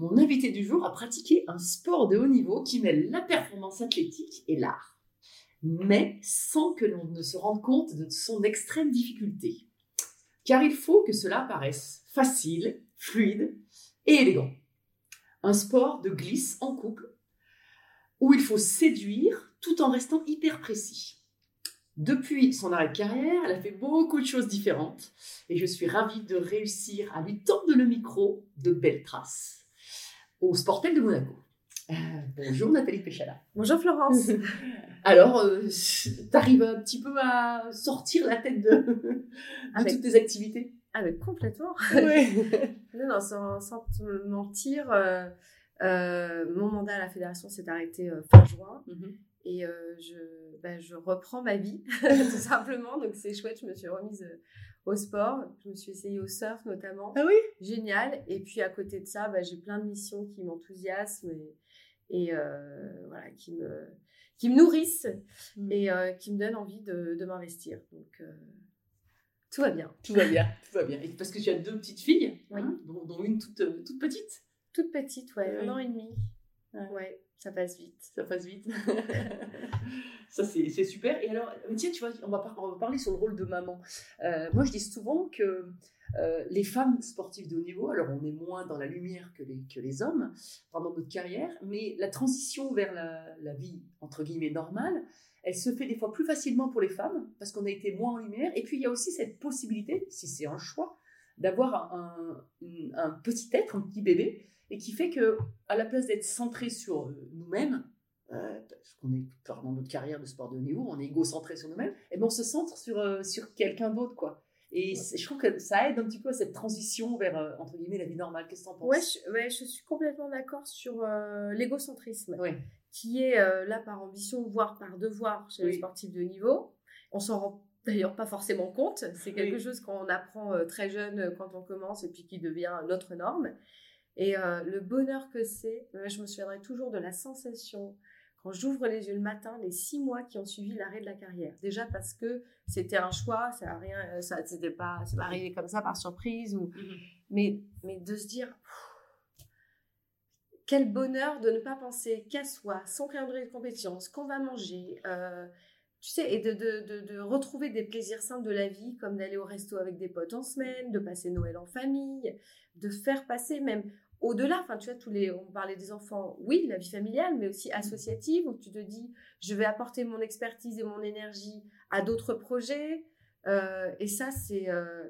Mon invité du jour a pratiqué un sport de haut niveau qui mêle la performance athlétique et l'art, mais sans que l'on ne se rende compte de son extrême difficulté. Car il faut que cela paraisse facile, fluide et élégant. Un sport de glisse en couple où il faut séduire tout en restant hyper précis. Depuis son arrêt de carrière, elle a fait beaucoup de choses différentes et je suis ravie de réussir à lui tendre le micro de belles traces au Sportel de Monaco. Euh, bonjour Nathalie Péchala. Bonjour Florence. Alors, tu arrives un petit peu à sortir la tête de, de Avec- toutes tes activités? Ah mais complètement. Oui. non, non, sans, sans te mentir, euh, euh, mon mandat à la fédération s'est arrêté euh, fin juin et euh, je, ben, je reprends ma vie tout simplement. Donc c'est chouette, je me suis remise euh, au sport, je me suis essayée au surf notamment. Ah oui? Génial. Et puis à côté de ça, ben, j'ai plein de missions qui m'enthousiasment et, et, euh, voilà, qui me, qui me nourrissent Mm. et euh, qui me donnent envie de, de m'investir. Donc euh, tout va bien. Tout va bien, tout va bien. Et parce que tu as deux petites filles, Oui. hein, dont, dont une toute, toute petite? Toute petite, ouais, Oui. un an et demi. Ouais. Ouais, ça passe vite. Ça passe vite. Ça, c'est super. Et alors, tiens, tu vois, on va, parler sur le rôle de maman. Euh, moi, je dis souvent que euh, les femmes sportives de haut niveau, alors on est moins dans la lumière que les, que les hommes pendant notre carrière, mais la transition vers la, la vie, entre guillemets, normale, elle se fait des fois plus facilement pour les femmes parce qu'on a été moins en lumière. Et puis, il y a aussi cette possibilité, si c'est un choix, d'avoir un- un petit être, un petit bébé, et qui fait que, à la place d'être centré sur euh, nous-mêmes, euh, parce qu'on est pendant notre carrière de sport de haut niveau, on est égocentré sur nous-mêmes, et ben on se centre sur, euh, sur quelqu'un d'autre, quoi. Et je trouve que ça aide un petit peu à cette transition vers, euh, entre guillemets, la vie normale. Qu'est-ce que t'en penses? Ouais je, ouais, je suis complètement d'accord sur l'égocentrisme, Ouais. qui est là par ambition, voire par devoir chez les sportifs de haut niveau. On s'en rend d'ailleurs pas forcément compte. C'est quelque Oui. chose qu'on apprend très jeune quand on commence et puis qui devient notre norme. Et euh, le bonheur que c'est, euh, je me souviendrai toujours de la sensation quand j'ouvre les yeux le matin, les six mois qui ont suivi l'arrêt de la carrière. Déjà parce que c'était un choix, ça a rien, euh, ça c'était pas, c'est pas arrivé comme ça par surprise ou, Mhm. mais, mais de se dire pff, quel bonheur de ne pas penser qu'à soi, son calendrier de compétition, ce qu'on va manger, euh, tu sais, et de, de, de, de retrouver des plaisirs simples de la vie, comme d'aller au resto avec des potes en semaine, de passer Noël en famille, de faire passer même au-delà, enfin tu vois, tous les, on parlait des enfants, oui, la vie familiale, mais aussi associative, où tu te dis, je vais apporter mon expertise et mon énergie à d'autres projets, euh, et ça, c'est... euh,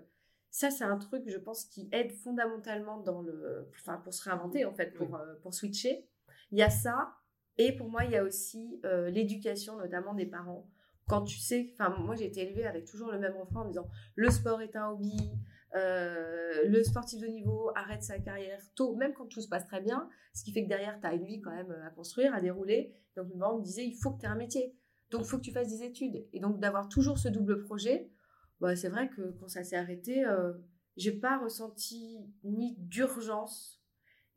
ça, c'est un truc, je pense, qui aide fondamentalement dans le, enfin, pour se réinventer, en fait, pour, euh, pour switcher. Il y a ça. Et pour moi, il y a aussi l'éducation, notamment des parents. Quand tu sais, enfin, moi, j'ai été élevée avec toujours le même refrain en disant le sport est un hobby, euh, le sportif de niveau arrête sa carrière tôt, même quand tout se passe très bien. Ce qui fait que derrière, tu as une vie quand même à construire, à dérouler. Donc, parents me disaient il faut que tu aies un métier. Donc, il faut que tu fasses des études. Et donc, d'avoir toujours ce double projet, bah, c'est vrai que quand ça s'est arrêté, euh, j'ai pas ressenti ni d'urgence,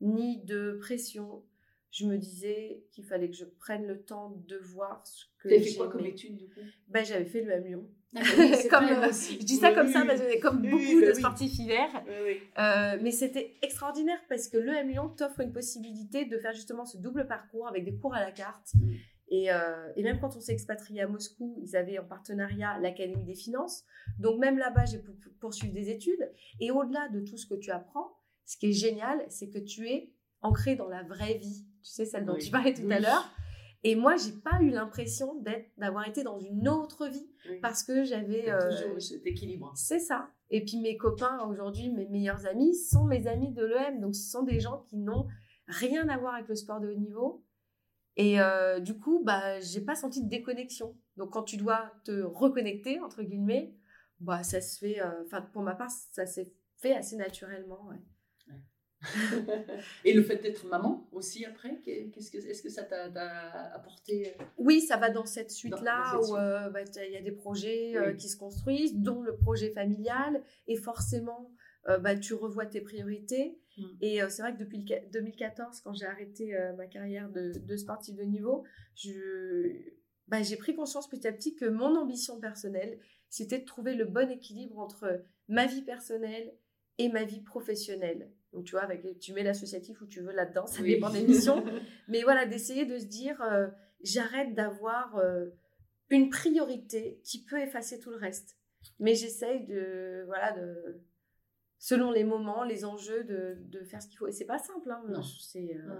ni de pression. Je me disais qu'il fallait que je prenne le temps de voir ce que Tu as fait quoi comme étude, du coup? Ben, j'avais fait le même Lyon. Oui, c'est Comme, euh. Je dis ça Oui, comme oui, ça parce que comme Oui, beaucoup bah de oui. sportifs hiver. Oui, oui. Euh, mais c'était extraordinaire parce que l'EM Lyon t'offre une possibilité de faire justement ce double parcours avec des cours à la carte. Mm. Et, euh, et même quand on s'est expatrié à Moscou, ils avaient en partenariat l'Académie des finances. Donc même là-bas, j'ai pu poursuivre des études. Et au-delà de tout ce que tu apprends, ce qui est génial, c'est que tu es ancré dans la vraie vie. Tu sais, celle dont Oui. tu parlais tout à l'heure. Et moi, j'ai pas eu l'impression d'être, d'avoir été dans une autre vie Oui. parce que j'avais. Euh, toujours cet équilibre. c'est ça. Et puis mes copains aujourd'hui, mes meilleurs amis, sont mes amis de l'EM. Donc ce sont des gens qui n'ont rien à voir avec le sport de haut niveau. Et euh, du coup, bah, j'ai pas senti de déconnexion. Donc quand tu dois te reconnecter, entre guillemets, bah, ça se fait, euh, enfin pour ma part, ça s'est fait assez naturellement. ouais. Et le fait d'être maman aussi après, qu'est-ce que, est-ce que ça t'a, t'a apporté euh, Oui, ça va dans cette suite-là Dans- dans cette où euh, bah, il y a des projets Oui. euh, qui se construisent, dont le projet familial. Et forcément, euh, bah, tu revois tes priorités. Mm. Et c'est vrai que depuis le qua- 2014, quand j'ai arrêté ma carrière de, de sportif de niveau, je, bah, j'ai pris conscience petit à petit que mon ambition personnelle, c'était de trouver le bon équilibre entre ma vie personnelle et ma vie professionnelle. Donc, tu vois, avec, tu mets l'associatif où tu veux là-dedans, ça Oui. dépend des missions. Mais voilà, d'essayer de se dire, euh, j'arrête d'avoir euh, une priorité qui peut effacer tout le reste. Mais j'essaye de, voilà, de, selon les moments, les enjeux, de, de faire ce qu'il faut. Et c'est pas simple, hein. Non. C'est, euh,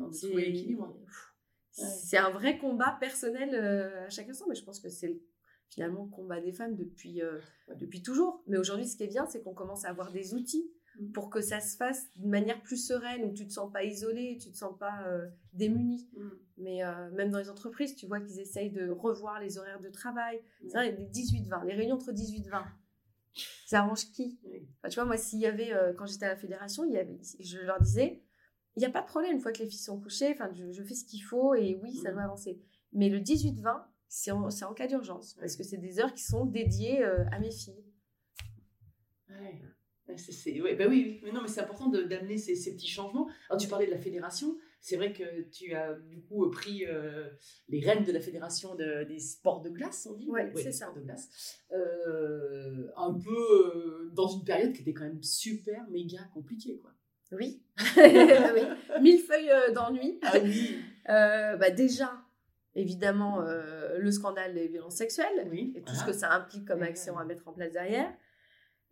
Ah, c'est- C'est un vrai combat personnel à chaque instant, mais je pense que c'est le- finalement le combat des femmes depuis, euh, depuis toujours. Mais aujourd'hui, ce qui est bien, c'est qu'on commence à avoir des outils Mm. pour que ça se fasse d'une manière plus sereine, où tu te sens pas isolé, tu te sens pas euh, démuni. Mm. Mais euh, même dans les entreprises, tu vois qu'ils essayent de revoir les horaires de travail. Mm. Des 18-20, les réunions entre 18-20. Ça arrange qui? Enfin, Tu vois, moi, s'il y avait, euh, quand j'étais à la fédération, il y avait, je leur disais, il n'y a pas de problème, une fois que les filles sont couchées, enfin, je, je fais ce qu'il faut et oui, ça doit avancer. Mais le 18-20, c'est en, cas d'urgence, parce que c'est des heures qui sont dédiées euh, à mes filles. Ouais. C'est- ouais, bah oui, oui. mais non, mais c'est important d'amener ces, ces petits changements. Alors, tu parlais de la fédération. C'est vrai que tu as du coup pris euh, les rênes de la fédération de- des sports de glace, on dit. Ouais, c'est ça. sports de glace. Euh, un peu euh, dans une période qui était quand même super, méga compliquée, quoi. Oui. oui. Mille feuilles euh, d'ennui. Ah oui. Euh, bah, déjà, évidemment, euh, le scandale des violences sexuelles Oui. et tout voilà. ce que ça implique comme action à mettre en place derrière.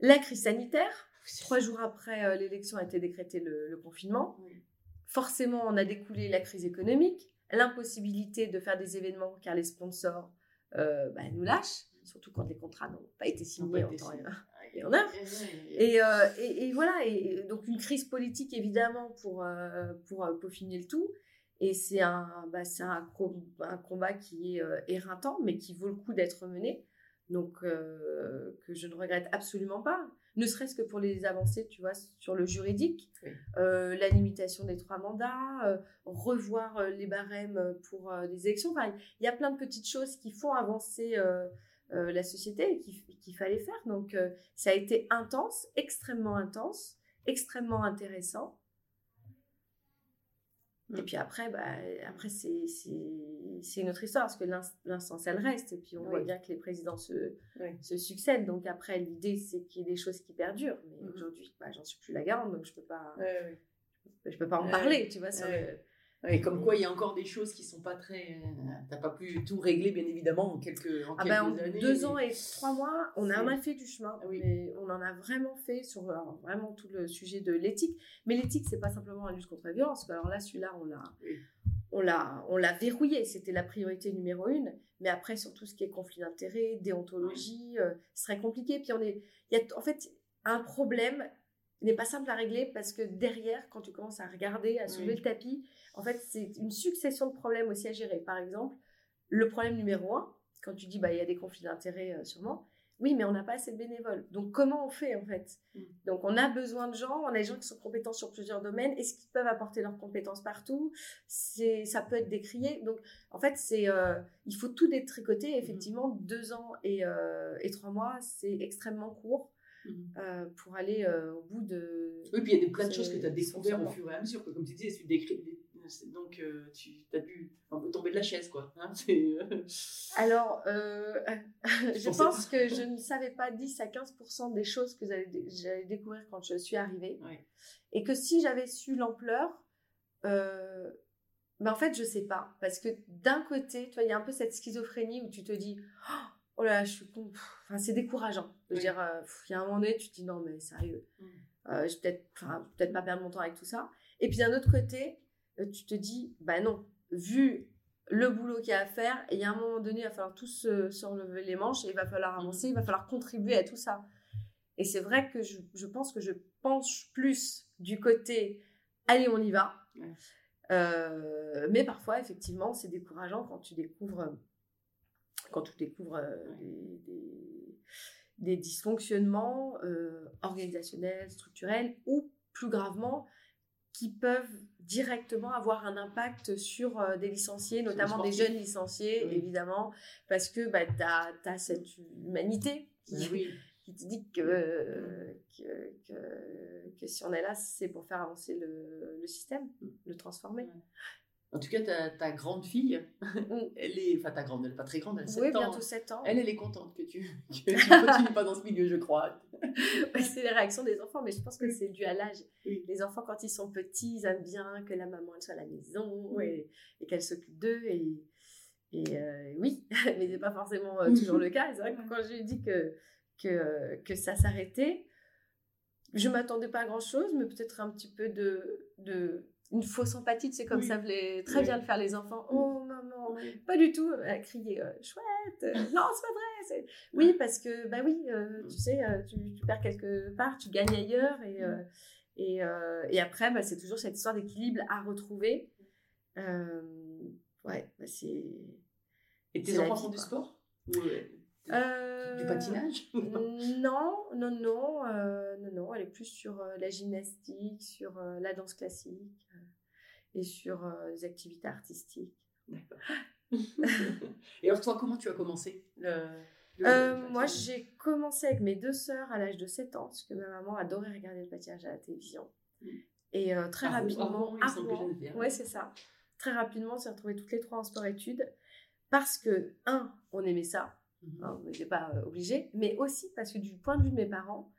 La crise sanitaire. Trois jours après euh, l'élection a été décrété le, le confinement. Oui. Forcément, on a découlé la crise économique, l'impossibilité de faire des événements car les sponsors euh, bah, nous lâchent, surtout quand les contrats n'ont pas été signés en temps et en heure. Et, et, et voilà, et, donc une crise politique évidemment pour, pour peaufiner le tout. Et c'est un, bah, un, co- un combat qui est euh, éreintant, mais qui vaut le coup d'être mené. Donc, euh, que je ne regrette absolument pas. Ne serait-ce que pour les avancées, tu vois, sur le juridique, Oui. euh, la limitation des trois mandats, revoir les barèmes pour des élections. Enfin, il y a plein de petites choses qui font avancer la société et qu'il fallait faire. Donc, ça a été intense, extrêmement intense, extrêmement intéressant. Et Mm. puis après, bah, après c'est c'est- une autre histoire, parce que l'ins- l'instance, elle reste. Et puis on voit bien que les présidents se, Oui. se succèdent. Donc après, l'idée, c'est qu'il y ait des choses qui perdurent. Mais Mhm. aujourd'hui, bah, j'en suis plus la garante, donc je peux pas, je peux pas en parler, tu vois. sur Ouais. le- Comme quoi, il y a encore des choses qui sont pas très. euh, T'as pas pu tout régler, bien évidemment, en quelques, en Ah quelques bah, en années. deux mais- ans et trois mois, on C'est- en a fait du chemin. Ah oui. mais on en a vraiment fait sur alors, vraiment tout le sujet de l'éthique. Mais l'éthique, c'est pas simplement la lutte contre la violence. Alors là, celui-là, on l'a, Oui. on l'a, on l'a verrouillé. C'était la priorité numéro une. Mais après, sur tout ce qui est conflit d'intérêts, déontologie, euh, ce serait compliqué. Puis on est, il y a en fait un problème n'est pas simple à régler parce que derrière, quand tu commences à regarder, à soulever Oui. le tapis, en fait, c'est une succession de problèmes aussi à gérer. Par exemple, le problème numéro un, quand tu dis bah il y a des conflits d'intérêts euh, sûrement, oui, mais on n'a pas assez de bénévoles. Donc comment on fait en fait? Mm. Donc on a besoin de gens, on a des gens qui sont compétents sur plusieurs domaines. Est-ce qu'ils peuvent apporter leurs compétences partout? C'est ça peut être décrié. Donc en fait c'est euh, il faut tout détricoter. Effectivement, deux ans et, euh, et trois mois, c'est extrêmement court. Euh, pour aller euh, au bout de. Oui, puis il y a des, plein de choses que tu as découvert au fur et à mesure. Comme tu disais, tu décris, c'est- donc euh, tu as dû un peu tomber de la chaise, quoi. hein, euh, Alors, euh, je pense que je ne savais pas 10 à 15% des choses que j'allais dé- j'allais découvrir quand je suis arrivée. Ouais. Et que si j'avais su l'ampleur, euh, ben en fait, je sais pas. Parce que d'un côté, tu vois, il y a un peu cette schizophrénie où tu te dis Oh là, là, je suis con. Pff, enfin, c'est décourageant. Je veux dire, euh, il y a un moment donné, tu te dis non, mais sérieux, Mm. euh, je vais peut-être, pas perdre mon temps avec tout ça. Et puis d'un autre côté, euh, tu te dis, bah non, vu le boulot qu'il y a à faire, il y a un moment donné, il va falloir tous se, se relever les manches et il va falloir Mm. avancer, il va falloir contribuer à tout ça. Et c'est vrai que je, je pense que je penche plus du côté, allez, on y va. Ouais. Euh, mais parfois, effectivement, c'est décourageant quand tu découvres, quand tu découvres euh, des, des- des dysfonctionnements euh, organisationnels, structurels, ou plus gravement, qui peuvent directement avoir un impact sur euh, des licenciés, notamment des jeunes licenciés, Oui. évidemment, parce que bah, tu as, cette humanité qui, oui. qui te dit que, que, que, que si on est là, c'est pour faire avancer le, le système, le transformer. En tout cas, ta, ta grande fille, Mm. elle est, enfin ta grande, elle n'est pas très grande, elle a 7 Oui, ans. bientôt 7 ans. Elle, elle est contente que tu, que tu continues pas dans ce milieu, je crois. C'est les réactions des enfants, mais je pense que c'est dû à l'âge. Les enfants, quand ils sont petits, ils aiment bien que la maman elle soit à la maison Oui. et, et qu'elle s'occupe d'eux. Et, et euh, oui, mais c'est pas forcément euh, toujours le cas. C'est vrai que quand je lui ai dit que, que, que ça s'arrêtait, je m'attendais pas à grand chose, mais peut-être un petit peu de, de une fausse empathie. C'est comme Oui. ça voulait très Oui. bien le faire les enfants. Oh maman, pas du tout. A crié euh, chouette. euh, non, c'est pas vrai. Oui, parce que bah oui, euh, tu sais, euh, tu, tu perds quelque part, tu gagnes ailleurs et euh, et, et après, bah, c'est toujours cette histoire d'équilibre à retrouver. Ouais, bah, c'est Et tes enfants font du sport? Euh, Du patinage Non, non, non, euh, non, non. Elle est plus sur euh, la gymnastique, sur euh, la danse classique euh, et sur les activités artistiques. D'accord. Et alors, toi, comment tu as commencé le, le- moi, j'ai commencé avec mes deux sœurs à l'âge de 7 ans, parce que ma maman adorait regarder le patinage à la télévision. Mm. Et très à rapidement, ouais, c'est ça. Très rapidement, on s'est retrouvés toutes les trois en sport-études, parce que, un, on aimait ça, Mhm. hein, on n'était pas euh, obligé, mais aussi parce que du point de vue de mes parents,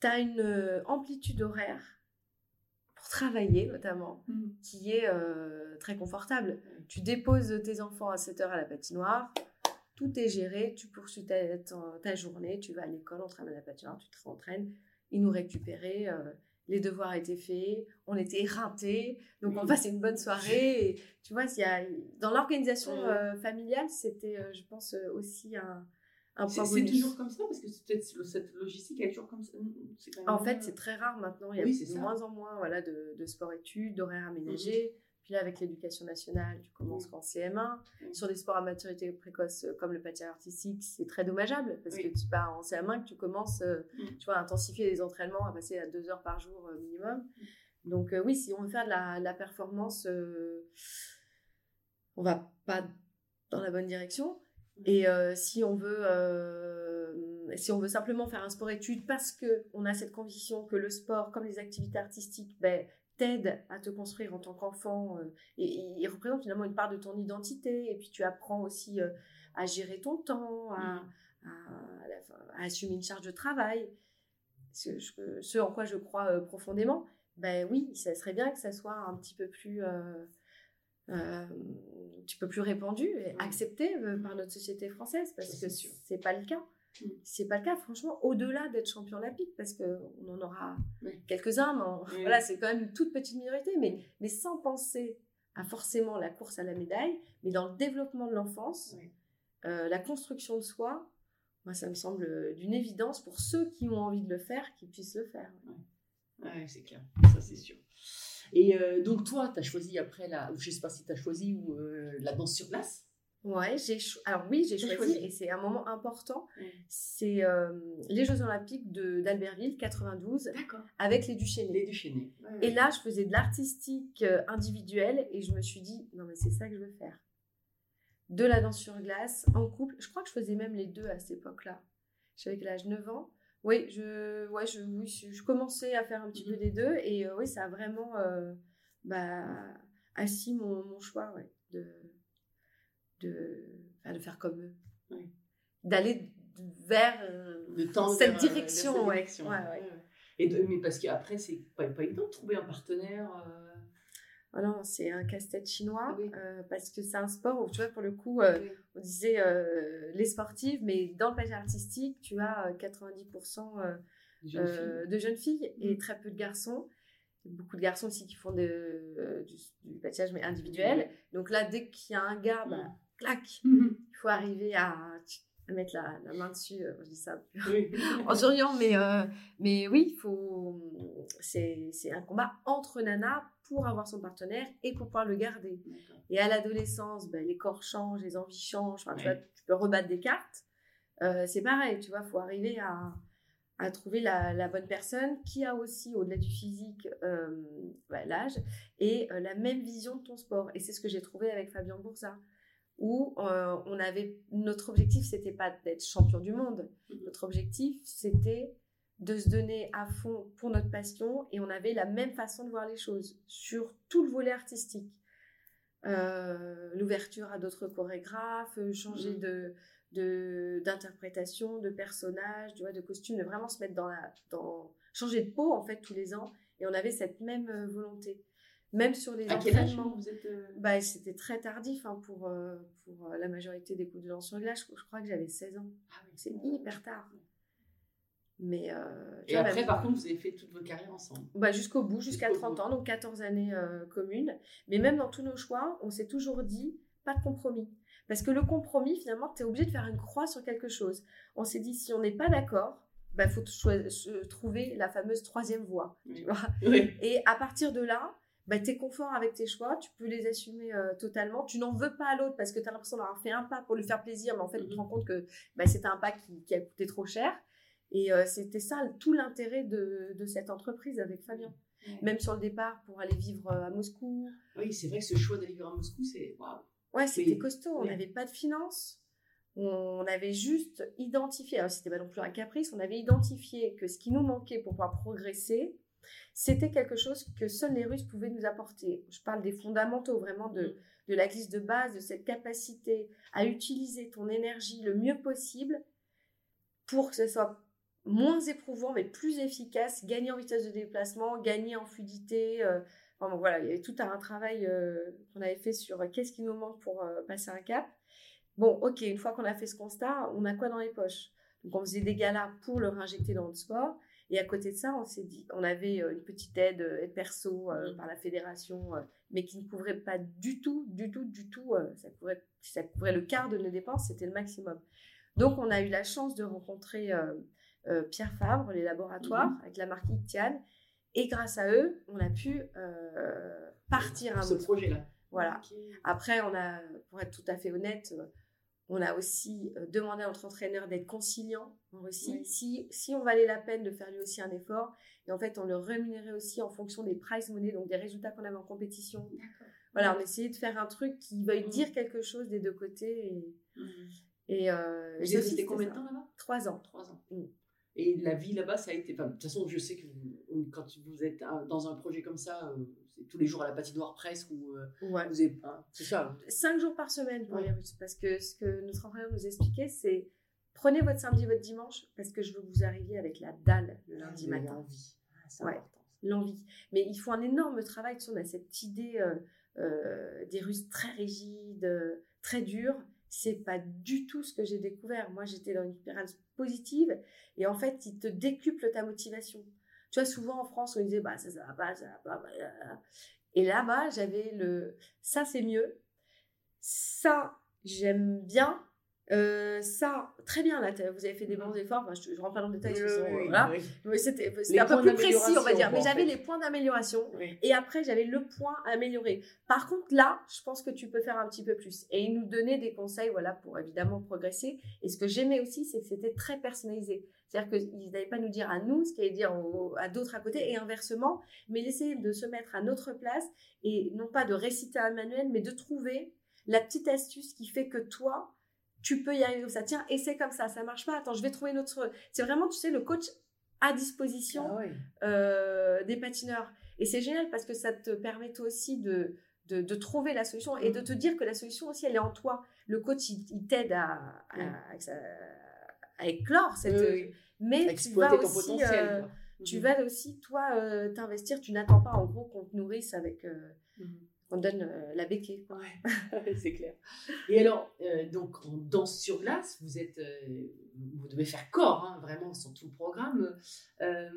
tu as une euh, amplitude horaire pour travailler notamment, Mhm. qui est euh, très confortable. Tu déposes tes enfants à 7h à la patinoire, tout est géré, tu poursuis ta, ta- ta journée, tu vas à l'école, on ramène à la patinoire, tu te rentraînes, ils nous récupéraient, euh, les devoirs étaient faits, on était éreintés, donc on Oui. passait une bonne soirée. Et, tu vois, y a, dans l'organisation euh, familiale, c'était, euh, je pense, euh, aussi un, un point c'est toujours comme ça Parce que cette logistique, elle est toujours comme ça c'est quand même En fait, c'est très rare maintenant. Il y a Oui, de ça. moins en moins voilà, de, de sport-études, d'horaires aménagés. Puis là, avec l'éducation nationale, tu commences qu'en CM1. Mhm. Sur des sports à maturité précoce euh, comme le patinage artistique, c'est très dommageable parce que tu pars en CM1 que tu commences euh, Mhm. tu vois, à intensifier les entraînements, à passer à deux heures par jour euh, minimum. Donc euh, oui, si on veut faire de la, performance, euh, on va pas dans la bonne direction. Et euh, si on veut, si on veut simplement faire un sport-études parce que on a cette conviction que le sport, comme les activités artistiques, ben, t'aide à te construire en tant qu'enfant euh, et, et il représente finalement une part de ton identité. Et puis tu apprends aussi euh, à gérer ton temps, à, à, à la- à assumer une charge de travail. Ce, je- ce en quoi je crois euh, profondément. Ben oui, ça serait bien que ça soit un petit peu plus un petit peu plus répandu et accepté par notre société française parce que c'est pas le cas. Mm. C'est pas le cas, franchement, au-delà d'être champion olympique, parce qu'on en aura Oui. quelques-uns, mais Oui. voilà, c'est quand même une toute petite minorité, mais, mais sans penser à forcément la course à la médaille, mais dans le développement de l'enfance, Oui. euh, la construction de soi, moi, ça me semble euh, d'une évidence pour ceux qui ont envie de le faire, qu'ils puissent le faire. Ouais, c'est clair, ça c'est sûr. Et euh, donc toi, tu as choisi après la, je sais pas si tu as choisi ou euh, la danse sur glace? Ouais, j'ai cho- alors oui, j'ai choisi, choisi. et c'est un moment important, Mm. c'est euh, les Jeux Olympiques de- d'Albertville 92 D'accord. avec les Duchesnay. Les déchaînés. Et là, je faisais de l'artistique euh, individuel et je me suis dit, non, mais c'est ça que je veux faire. De la danse sur glace, en couple. Je crois que je faisais même les deux à cette époque-là. J'avais quel âge? 9 ans? Oui, je, ouais, je, oui, je, je commençais à faire un petit peu Mhm. des deux et euh, oui, ça a vraiment euh, bah, assis mon, mon choix ouais, de, de, enfin, de faire comme eux. D'aller vers euh, Le temps cette vers, euh, vers direction. cette direction. Ouais, ouais. Et de- mais parce qu'après, c'est pas, pas évident de trouver un partenaire. euh, Oh non, c'est un casse-tête chinois Oui. euh, parce que c'est un sport où, tu vois, pour le coup, euh, Oui. on disait les sportives, mais dans le patinage artistique, tu as euh, 90% euh, Des jeunes euh, filles. de jeunes filles et Mm. très peu de garçons. Beaucoup de garçons aussi qui font de, euh, du, du patinage mais individuel. Donc là, dès qu'il y a un gars, bah, Mm. clac, Mhm. il faut arriver à, à mettre la, la main dessus. euh, je dis ça Oui. en souriant, mais, euh, mais oui, il faut... c'est un combat entre nanas pour avoir son partenaire et pour pouvoir le garder. Et à l'adolescence, ben, les corps changent, les envies changent. Enfin, tu, Ouais. vois, tu peux rebattre des cartes. Euh, c'est pareil, tu vois, faut arriver à, à trouver la, la bonne personne qui a aussi, au-delà du physique, euh, bah, l'âge et euh, la même vision de ton sport. Et c'est ce que j'ai trouvé avec Fabien Boursa, où euh, on avait notre objectif, c'était pas d'être champion du monde. Mhm. Notre objectif, c'était de se donner à fond pour notre passion et on avait la même façon de voir les choses sur tout le volet artistique. Euh, L'ouverture à d'autres chorégraphes, changer Mhm. de de- d'interprétation, de, tu vois, de costume, de vraiment se mettre dans la, dans changer de peau en fait tous les ans. Et on avait cette même euh, volonté, même sur les À quel âge entraînements. vous êtes euh, Bah, c'était très tardif hein, pour, euh, pour euh, la majorité des coupes de lance sur glace. Je, je crois que j'avais 16 ans. Ah oui. C'est hyper tard. Mais euh, Et après, par contre, vous avez fait toute votre carrière ensemble. bah, jusqu'au bout, jusqu'à Jusqu'au 30 bout. ans, donc 14 années communes. Mais même dans tous nos choix, on s'est toujours dit pas de compromis. Parce que le compromis, finalement, tu es obligé de faire une croix sur quelque chose. On s'est dit si on n'est pas d'accord, il bah, faut trouver la fameuse troisième voie. Oui. Tu vois Oui. et à partir de là, bah, tu es confort avec tes choix, tu peux les assumer euh, totalement. Tu n'en veux pas à l'autre parce que tu as l'impression d'avoir fait un pas pour lui faire plaisir, mais en fait, tu te Mhm. rends compte que bah, c'était un pas qui, qui a coûté trop cher. Et euh, c'était ça tout l'intérêt de, de cette entreprise avec Fabien. Même sur le départ pour aller vivre euh, à Moscou. Oui, c'est vrai que ce choix d'aller vivre à Moscou, c'est waouh. Ouais, c'était Oui. costaud. On Oui. n'avait pas de finances. On avait juste identifié, alors c'était pas non plus un caprice, on avait identifié que ce qui nous manquait pour pouvoir progresser, c'était quelque chose que seuls les Russes pouvaient nous apporter. Je parle des fondamentaux, vraiment de, de la glisse de base, de cette capacité à utiliser ton énergie le mieux possible pour que ce soit moins éprouvant mais plus efficace, gagner en vitesse de déplacement, gagner en fluidité. euh, enfin, bon, voilà, il y avait tout un travail euh, qu'on avait fait sur euh, qu'est-ce qui nous manque pour passer un cap. Bon, ok, une fois qu'on a fait ce constat, on a quoi dans les poches? Donc on faisait des galas pour le réinjecter dans notre sport. Et à côté de ça, on s'est dit, on avait euh, une petite aide, euh, aide perso euh, Mhm. par la fédération, euh, mais qui ne couvrait pas du tout, du tout, du tout. euh, ça, couvrait, ça couvrait le quart de nos dépenses, c'était le maximum. Donc on a eu la chance de rencontrer Pierre Fabre, les laboratoires, Mhm. avec la marque Ictian. Et grâce à eux, on a pu partir à Ce projet-là. Voilà. Après, on a, pour être tout à fait honnête, on a aussi euh, demandé à notre entraîneur d'être conciliant en Russie. Oui. Si, si on valait la peine de faire lui aussi un effort, et en fait, on le rémunérait aussi en fonction des prize money, donc des résultats qu'on avait en compétition. Voilà, on essayait de faire un truc qui veuille Mhm. dire quelque chose des deux côtés. Et, Mhm. et, euh, c'était combien de temps là-bas? Trois ans. Trois ans. Mm. Et la vie là-bas, ça a été. enfin, de toute façon, je sais que vous- quand vous êtes dans un projet comme ça, euh, c'est tous les jours à la patinoire presque, ou euh, Ouais. vous avez. hein, c'est ça. cinq jours par semaine pour Ouais. les Russes. Parce que ce que notre entraîneur nous expliquait, c'est prenez votre samedi, votre dimanche, parce que je veux que vous arriviez avec la dalle le lundi matin. envie. Ah, Ouais. L'envie. Mais il faut un énorme travail. Tu sais, on a cette idée euh, euh, des Russes très rigides, très durs. C'est pas du tout ce que j'ai découvert. Moi, j'étais dans une spirale positive et en fait, ils te décuplent ta motivation. Tu vois, souvent en France, on disait bah ça, ça va pas, ça va pas. bah. Et là-bas, j'avais le ça, c'est mieux. Ça, j'aime bien. Euh, ça, très bien, là, vous avez fait des bons efforts. Enfin, je, je rentre pas dans le détail, Oui, oui, voilà. oui. C'était un peu plus précis, on va dire. Mais j'avais les points d'amélioration. Et après, j'avais le point à améliorer. Par contre, là, je pense que tu peux faire un petit peu plus. Et il nous donnait des conseils, voilà, pour évidemment progresser. Et ce que j'aimais aussi, c'est que c'était très personnalisé. C'est-à-dire qu'ils n'allaient pas nous dire à nous ce qu'ils allaient dire à d'autres à côté et inversement, mais laisser de se mettre à notre place et non pas de réciter un manuel, mais de trouver la petite astuce qui fait que toi, tu peux y arriver comme ça. Tiens, et c'est comme ça, ça marche pas. Attends, je vais trouver une autre. C'est vraiment, tu sais, le coach à disposition Ah euh, des patineurs. Et c'est génial parce que ça te permet toi aussi de, de, de trouver la solution et de te dire que la solution aussi, elle est en toi. Le coach, il, il t'aide à, à, Ouais. à- à éclore cette... Oui. Mais tu vas ton aussi, potentiel. euh, tu Mhm. vas aussi, toi, euh, t'investir. Tu n'attends pas, en gros, qu'on te nourrisse avec, On donne euh, la béquille. Ouais, c'est clair. Et alors, euh, donc en danse sur glace, vous êtes, euh, vous devez faire corps, hein, vraiment sur tout le programme. Euh,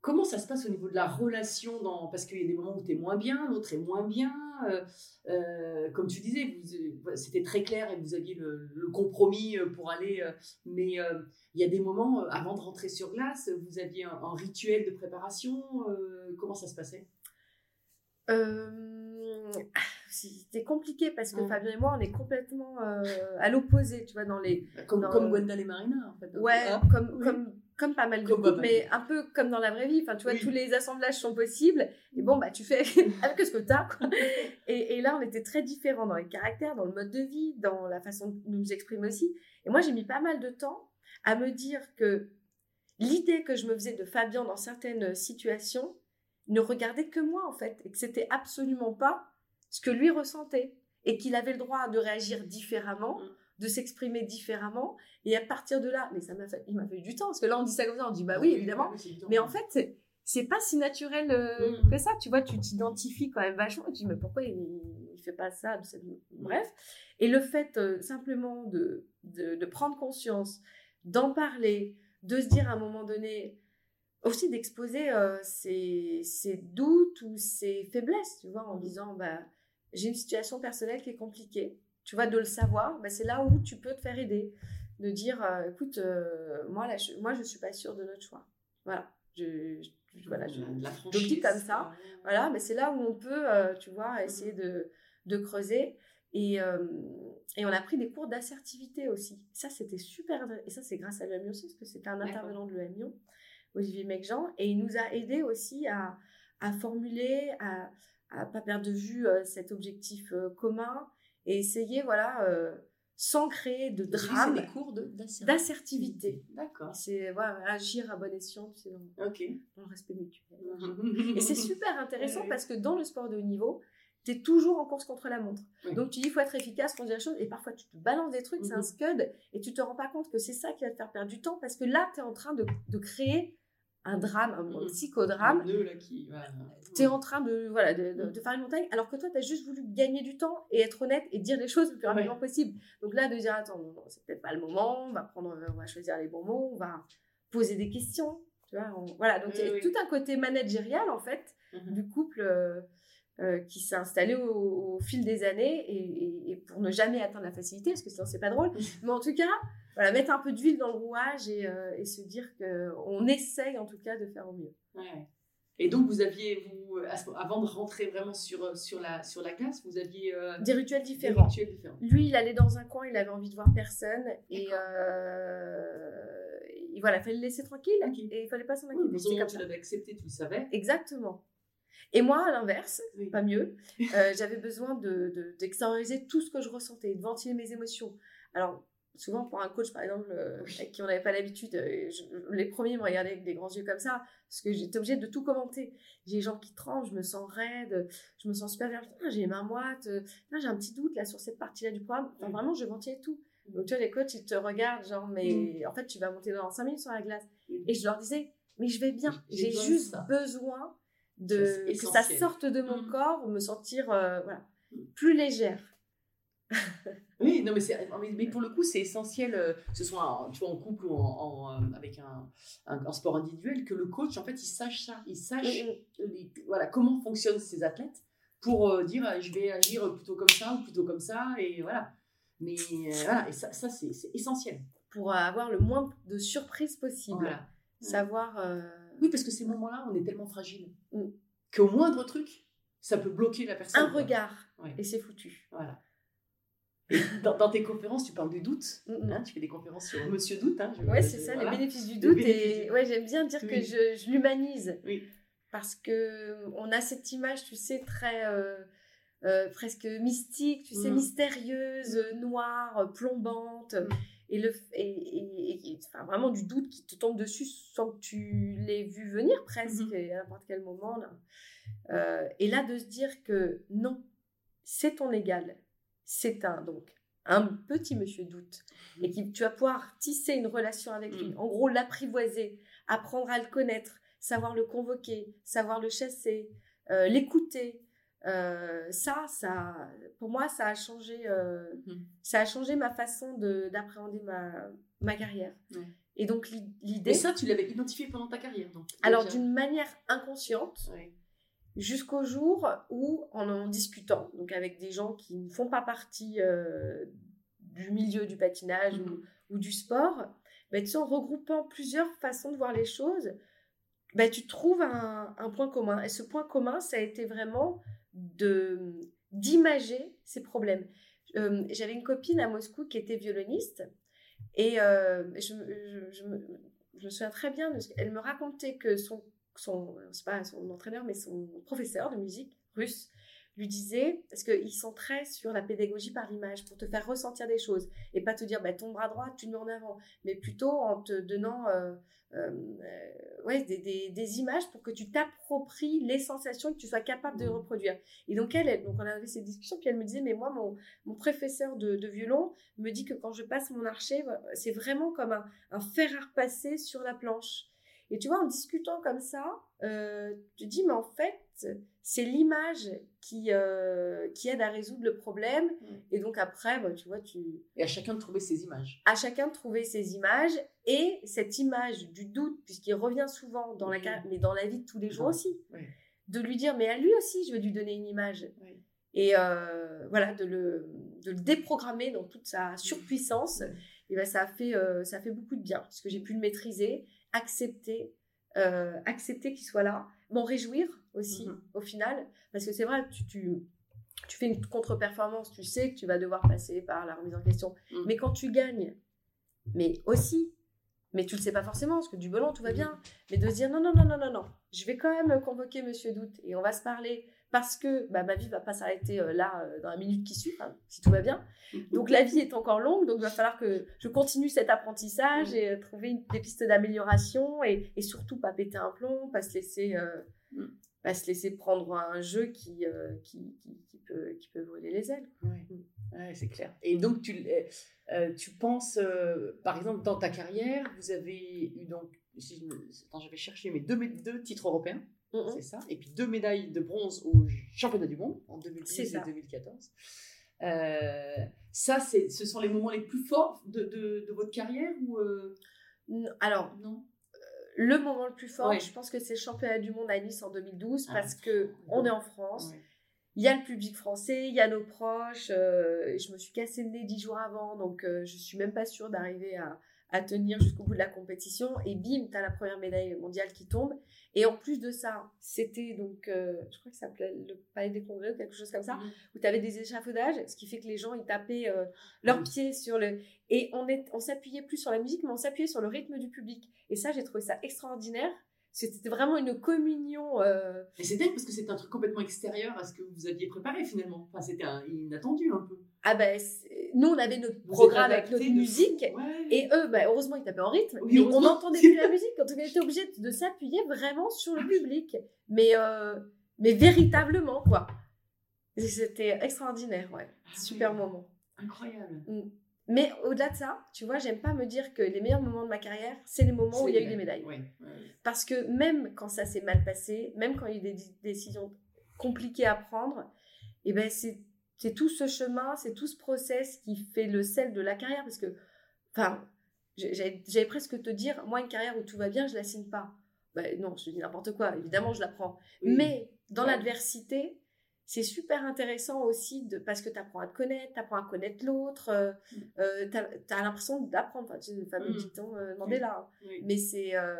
comment ça se passe au niveau de la relation dans, Parce qu'il y a des moments où tu es moins bien, d'autres est moins bien. comme tu disais, c'était très clair et vous aviez le, le compromis pour aller. mais il y a des moments, avant de rentrer sur glace, vous aviez un, un rituel de préparation. comment ça se passait? C'était compliqué parce que Mm. Fabien et moi, on est complètement euh, à l'opposé, tu vois, dans les. Comme, Non, comme euh, Gwendal et Marina, en fait. Ouais, Hein comme, Oui. comme, comme pas mal de Comme mais un peu comme dans la vraie vie. Enfin, tu vois, Oui. tous les assemblages sont possibles. Et bon, bah, tu fais avec ce que t'as. Et, et là, on était très différents dans les caractères, dans le mode de vie, dans la façon de nous exprimer aussi. Et moi, j'ai mis pas mal de temps à me dire que l'idée que je me faisais de Fabien dans certaines situations ne regardait que moi, en fait. Et que c'était absolument pas ce que lui ressentait. Et qu'il avait le droit de réagir différemment, Mm. de s'exprimer différemment. Et à partir de là, mais ça m'a fait, il m'a fallu du temps, parce que là, on dit ça comme ça, on dit bah oui, évidemment. Mais en fait, c'est- pas si naturel euh, Mm. que ça. Tu vois, tu t'identifies quand même vachement. Tu dis, mais pourquoi il, il fait pas ça cette- Bref. Et le fait euh, simplement de, de, de prendre conscience, d'en parler, de se dire à un moment donné, aussi d'exposer euh, ses, ses doutes ou ses faiblesses, tu vois, en Mm. disant, bah, j'ai une situation personnelle qui est compliquée. Tu vois, de le savoir, bah, c'est là où tu peux te faire aider. De dire, euh, écoute, euh, moi, là, je, moi, je suis pas sûre de notre choix. Voilà. Je, je- voilà, je, la je dis comme ça. voilà, mais c'est là où on peut, euh, tu vois, essayer de, de creuser. Et, euh, et on a pris des cours d'assertivité aussi. Ça, c'était super. Et ça, c'est grâce à l'EM aussi, parce que c'était un intervenant de l'EM Olivier Mecjean. Et il nous a aidés aussi à, à formuler, à à pas perdre de vue euh, cet objectif euh, commun et essayer, voilà, euh, sans créer de drame, des cours de- d'assertivité. D'accord. C'est voilà, agir à bon escient, tu sais, dans, Ok. dans le respect mutuel. Et c'est super intéressant Ouais. parce que dans le sport de haut niveau, tu es toujours en course contre la montre. Oui. Donc tu dis, il faut être efficace, faut dire les choses, et parfois tu te balances des trucs, c'est un Mhm. scud, et tu te rends pas compte que c'est ça qui va te faire perdre du temps parce que là, tu es en train de, de créer un drame, un Mhm. psychodrame. Qui. Tu es en train de, voilà, de, de- de faire une montagne, alors que toi, tu as juste voulu gagner du temps et être honnête et dire les choses le plus rapidement possible. Donc là, de dire, attends, non, c'est peut-être pas le moment, on va, prendre, on va choisir les bons mots, on va poser des questions. Tu vois, on- voilà, donc il y a Oui, tout un côté managérial, en fait, Mhm. du couple euh, euh, qui s'est installé au, au fil des années et, et- et pour ne jamais atteindre la facilité, parce que sinon c'est pas drôle. Mais en tout cas, voilà, mettre un peu d'huile dans le rouage et, euh, et se dire qu'on essaye en tout cas de faire au mieux. Ouais. Et donc, vous aviez, vous, avant de rentrer vraiment sur, sur, la, sur la glace, vous aviez euh, Des rituels des différents. rituels différents. Lui, il allait dans un coin, il avait envie de voir personne et, euh, voilà, il fallait le laisser tranquille et il fallait pas s'en Oui, inquiéter. où comme tu l'avais accepté, tu le savais. Exactement. Et moi, à l'inverse, Oui. pas mieux, euh, j'avais besoin de, de- d'extérioriser tout ce que je ressentais, de ventiler mes émotions. Alors, souvent pour un coach, par exemple, euh, Oui. avec qui on n'avait pas l'habitude, euh, les premiers me regardaient avec des grands yeux comme ça, parce que j'étais obligée de tout commenter. J'ai les gens qui tremblent, je me sens raide, je me sens super bien, j'ai les mains moites, euh, j'ai un petit doute là sur cette partie-là du programme. Enfin, Oui. vraiment, je ventilais tout. Donc, tu vois, les coachs, ils te regardent, genre, mais en fait, tu vas monter dans 5 minutes sur la glace. Et je leur disais, mais je vais bien, J'ai juste ça. besoin de, que ça sorte de mon corps, me sentir voilà, plus légère. Oui, non, mais, mais, pour le coup, c'est essentiel, euh, que ce soit en, tu vois, en couple ou en, en, euh, avec un, un, un sport individuel, que le coach, en fait, il sache ça, il sache Mhm. les- voilà, comment fonctionnent ces athlètes pour euh, dire je vais agir plutôt comme ça ou plutôt comme ça, et voilà. Mais euh, voilà, et ça, ça c'est essentiel. Pour avoir le moins de surprises possible. Voilà. Savoir. Oui, parce que ces moments-là, on est tellement fragile Mm. qu'au moindre truc, ça peut bloquer la personne. un quoi. regard, Ouais. et c'est foutu. Voilà. Dans, dans tes conférences, tu parles du doute. Hein, tu fais des conférences sur Monsieur Doute. Hein, Ouais, c'est ça, voilà. les bénéfices du doute. bénéfices Et du- ouais, j'aime bien dire que Oui. je, je l'humanise. Oui. Parce que on a cette image, tu sais, très. euh, euh, presque mystique, tu sais, Mhm. mystérieuse, euh, noire, euh, plombante. Mhm. Et, le, et, et- et- enfin, vraiment du doute qui te tombe dessus sans que tu l'aies vu venir presque Mhm. et à n'importe quel moment. Là. Euh, et là, de se dire que non, c'est ton égal. C'est un, donc, un petit monsieur doute. Et que tu vas pouvoir tisser une relation avec lui. Mhm. En gros, l'apprivoiser, apprendre à le connaître, savoir le convoquer, savoir le chasser, euh, l'écouter, Euh, ça, ça, pour moi, ça a changé, euh, Mhm. ça a changé ma façon de- d'appréhender ma, ma carrière. Et donc l'i- l'idée, Et ça, tu l'avais identifié pendant ta carrière, donc. alors d'une manière inconsciente. Jusqu'au jour où, en en discutant, donc avec des gens qui ne font pas partie euh, du milieu du patinage ou, du sport, bah, tu en regroupant plusieurs façons de voir les choses, bah, tu trouves un, point commun. Et ce point commun, ça a été vraiment d'imager ces problèmes. Euh, J'avais une copine à Moscou qui était violoniste et euh, je, me, je me souviens très bien, elle me racontait que son, son c'est pas son entraîneur, mais son professeur de musique russe lui disait, parce qu'ils sont très sur la pédagogie par l'image, pour te faire ressentir des choses, et pas te dire, bah, ton bras droit, tu le mets en avant, mais plutôt en te donnant euh, euh, ouais, des, des- des images pour que tu t'appropries les sensations et que tu sois capable de Mhm. reproduire. Et donc elle, elle- donc on avait ces discussions, puis elle me disait, mais moi, mon, mon professeur de, de violon me dit que quand je passe mon archer, c'est vraiment comme un, un fer à repasser sur la planche. Et tu vois, en discutant comme ça, euh, tu dis, mais en fait, c'est l'image qui, euh, qui aide à résoudre le problème. Et donc après, bah, tu vois, tu, Et à chacun de trouver ses images. à chacun de trouver ses images. Et cette image du doute, puisqu'il revient souvent dans la mais dans la vie de tous les jours aussi, de lui dire, mais à lui aussi, je vais lui donner une image. Et euh, voilà, de le, de le déprogrammer dans toute sa surpuissance, et ben, ça, a fait, euh, ça a fait beaucoup de bien, parce que j'ai pu le maîtriser, accepter, euh, accepter qu'il soit là, m'en réjouir aussi Mhm. au final, parce que c'est vrai, tu, tu, tu fais une contre-performance, tu sais que tu vas devoir passer par la remise en question, Mhm. mais quand tu gagnes, mais aussi, mais tu le sais pas forcément, parce que du volant, tout va Mhm. bien, mais de se dire non, non, non, non, non, non, je vais quand même convoquer Monsieur Doute et on va se parler parce que bah, ma vie va pas s'arrêter euh, là euh, dans la minute qui suit, hein, si tout va bien. Donc la vie est encore longue, donc il va falloir que je continue cet apprentissage Mm. et euh, trouver une- des pistes d'amélioration et, et surtout pas péter un plomb, pas se laisser, euh, Mm. pas se laisser prendre un jeu qui, qui, qui, qui peut, qui peut brûler les ailes. Ouais. Ouais, c'est clair. Et donc, tu, tu penses, par exemple, dans ta carrière, vous avez eu donc, si je attends, j'avais cherché, mais deux, mé- deux titres européens, C'est ça, et puis deux médailles de bronze au championnat du monde en C'est 2010 et ça. 2014. Euh, ça, c'est, ce sont les moments les plus forts de, de, de votre carrière ou euh, Non, Alors, non le moment le plus fort, Ouais. je pense que c'est le championnat du monde à Nice en 2012 Ah, parce que on est en France, Ouais. il y a le public français, il y a nos proches. euh, je me suis cassé le nez dix jours avant, donc euh, je suis même pas sûre d'arriver à, à tenir jusqu'au bout de la compétition. Et bim, tu as la première médaille mondiale qui tombe. Et en plus de ça, c'était donc, euh, je crois que ça s'appelait le Palais des Congrès ou quelque chose comme ça, Mhm. où tu avais des échafaudages, ce qui fait que les gens ils tapaient euh, leurs Mhm. pieds sur le. Et on, est, on s'appuyait plus sur la musique, mais on s'appuyait sur le rythme du public. Et ça, j'ai trouvé ça extraordinaire. C'était vraiment une communion. euh, Et c'est dingue parce que c'était un truc complètement extérieur à ce que vous aviez préparé finalement. Enfin, c'était un- inattendu un peu. Ah ben, c'est- nous, on avait notre Vous programme avec notre musique. Ouais. Et eux, bah, heureusement, ils tapaient en rythme, Oui, mais on n'entendait plus la musique. Donc, on était obligé de s'appuyer vraiment sur le public. Mais, euh, mais véritablement, quoi. C'était extraordinaire, ouais. Ah Super moment. Incroyable. Mais au-delà de ça, tu vois, j'aime pas me dire que les meilleurs moments de ma carrière, c'est les moments où il y a eu des médailles. Parce que même quand ça s'est mal passé, même quand il y a eu des décisions compliquées à prendre, et ben c'est c'est tout ce chemin, c'est tout ce process qui fait le sel de la carrière. Parce que, enfin, j'ai- j'allais presque te dire, moi, une carrière où tout va bien, je la signe pas. Ben, non, je dis n'importe quoi, évidemment, je la prends. Oui. Mais dans Ouais. l'adversité, c'est super intéressant aussi de, parce que tu apprends à te connaître, tu apprends à connaître l'autre, euh, Mm. tu as, l'impression d'apprendre. Enfin, tu sais, le fameux Mm. dicton euh, Mandela. hein. Mais c'est euh,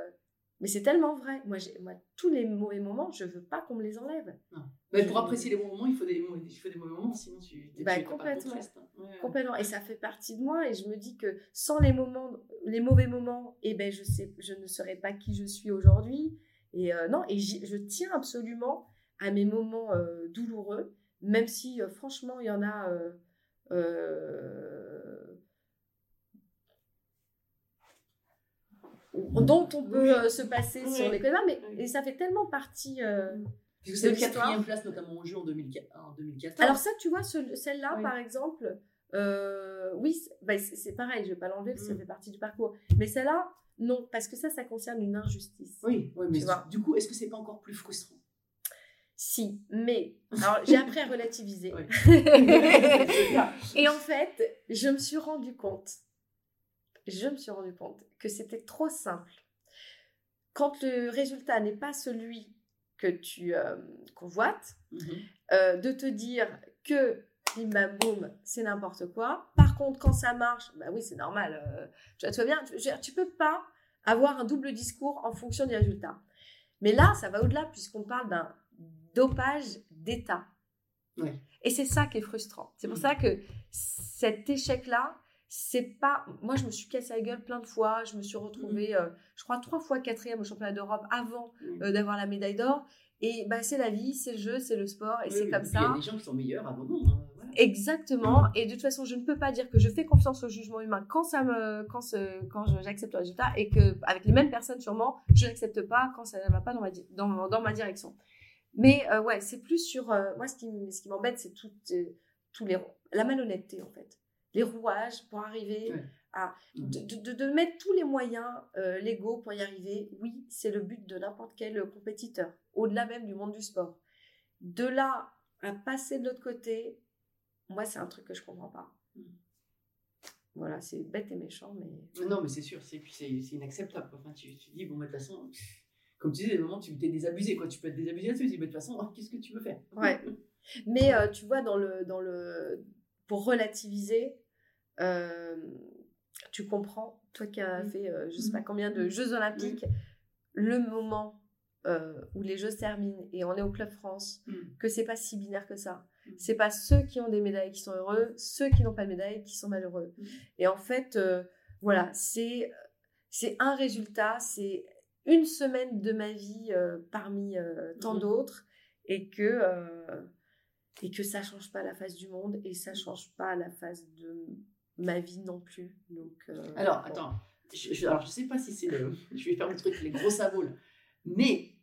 mais c'est tellement vrai. Moi, moi, tous les mauvais moments, je veux pas qu'on me les enlève. Mais pour apprécier les bons moments, il faut des, il faut des mauvais moments, sinon tu Bah, tu- complètement. hein. Ouais. Complètement. Et ça fait partie de moi. Et je me dis que sans les moments, les mauvais moments, eh ben, je sais, je ne serais pas qui je suis aujourd'hui. Et euh, non, et je tiens absolument à mes moments euh, douloureux, même si euh, franchement, il y en a. euh, euh, dont on peut Oui. euh, se passer Oui. sur les côtés, mais Oui. et ça fait tellement partie. euh, Puisque c'est la quatrième place, notamment au jeu en, 2004 en 2014. Alors ça, tu vois, ce- celle-là, Oui. par exemple, euh, oui, c'est bah, c'est- c'est pareil, je vais pas l'enlever parce que ça Mm. fait partie du parcours. Mais celle-là, non, parce que ça, ça concerne une injustice. oui, ouais, mais Tu vois. du, coup, est-ce que c'est pas encore plus frustrant? Si, mais alors j'ai appris à relativiser. Et en fait, je me suis rendu compte, je me suis rendu compte que c'était trop simple. Quand le résultat n'est pas celui que tu euh, convoites, Mhm. euh, de te dire que bim bam boum, c'est n'importe quoi. Par contre, quand ça marche, bah oui, c'est normal. euh, tu vois, tu vois bien, tu, dire, peux pas avoir un double discours en fonction des résultats. Mais là, ça va au-delà puisqu'on parle d'un dopage d'état. Et c'est ça qui est frustrant. C'est pour Mhm. ça que cet échec-là, c'est pas. Moi, je me suis cassé la gueule plein de fois. Je me suis retrouvée, euh, je crois, trois fois quatrième au championnat d'Europe avant Mhm. euh, d'avoir la médaille d'or. Et bah, c'est la vie, c'est le jeu, c'est le sport, et Oui, c'est comme puis Il y ça. a des gens qui sont meilleurs à un moment. hein, voilà. Exactement. Et de toute façon, je ne peux pas dire que je fais confiance au jugement humain quand ça me, quand ce- quand j'accepte le résultat et que avec les mêmes personnes sûrement, je n'accepte pas quand ça ne va pas dans ma, di- dans, dans ma direction. Mais euh, ouais, c'est plus sur euh, moi ce qui, ce qui m'embête, c'est tout, tous les la malhonnêteté en fait, les rouages pour arriver Ouais. à de, de- de- de mettre tous les moyens euh, légaux pour y arriver. Oui, c'est le but de n'importe quel compétiteur, au-delà même du monde du sport. De là à passer de l'autre côté, moi, c'est un truc que je comprends pas. Mm. Voilà, c'est bête et méchant, mais. Non, mais c'est sûr, c'est inacceptable. Enfin, tu, tu dis, bon, bah, de toute façon, comme tu disais, à un moment, tu t'es désabusé, quoi. Tu peux être désabusé là-dessus. Tu dis, bah, de toute façon, oh, qu'est-ce que tu veux faire? Ouais. Mais euh, tu vois, dans le, dans le, pour relativiser, euh, tu comprends, toi qui as Mm. fait euh, je sais Mm. pas combien de Jeux Olympiques, le moment euh, où les Jeux se terminent et on est au Club France, que c'est pas si binaire que ça. C'est pas ceux qui ont des médailles qui sont heureux, ceux qui n'ont pas de médailles qui sont malheureux. Et en fait, voilà, c'est c'est un résultat, c'est une semaine de ma vie parmi tant d'autres, et que et que ça change pas la face du monde et ça change pas la face de ma vie non plus. Donc euh, Alors, bon. attends. Je, je, alors, je sais pas si c'est le. Je vais faire le truc, les gros sabots, là. Mais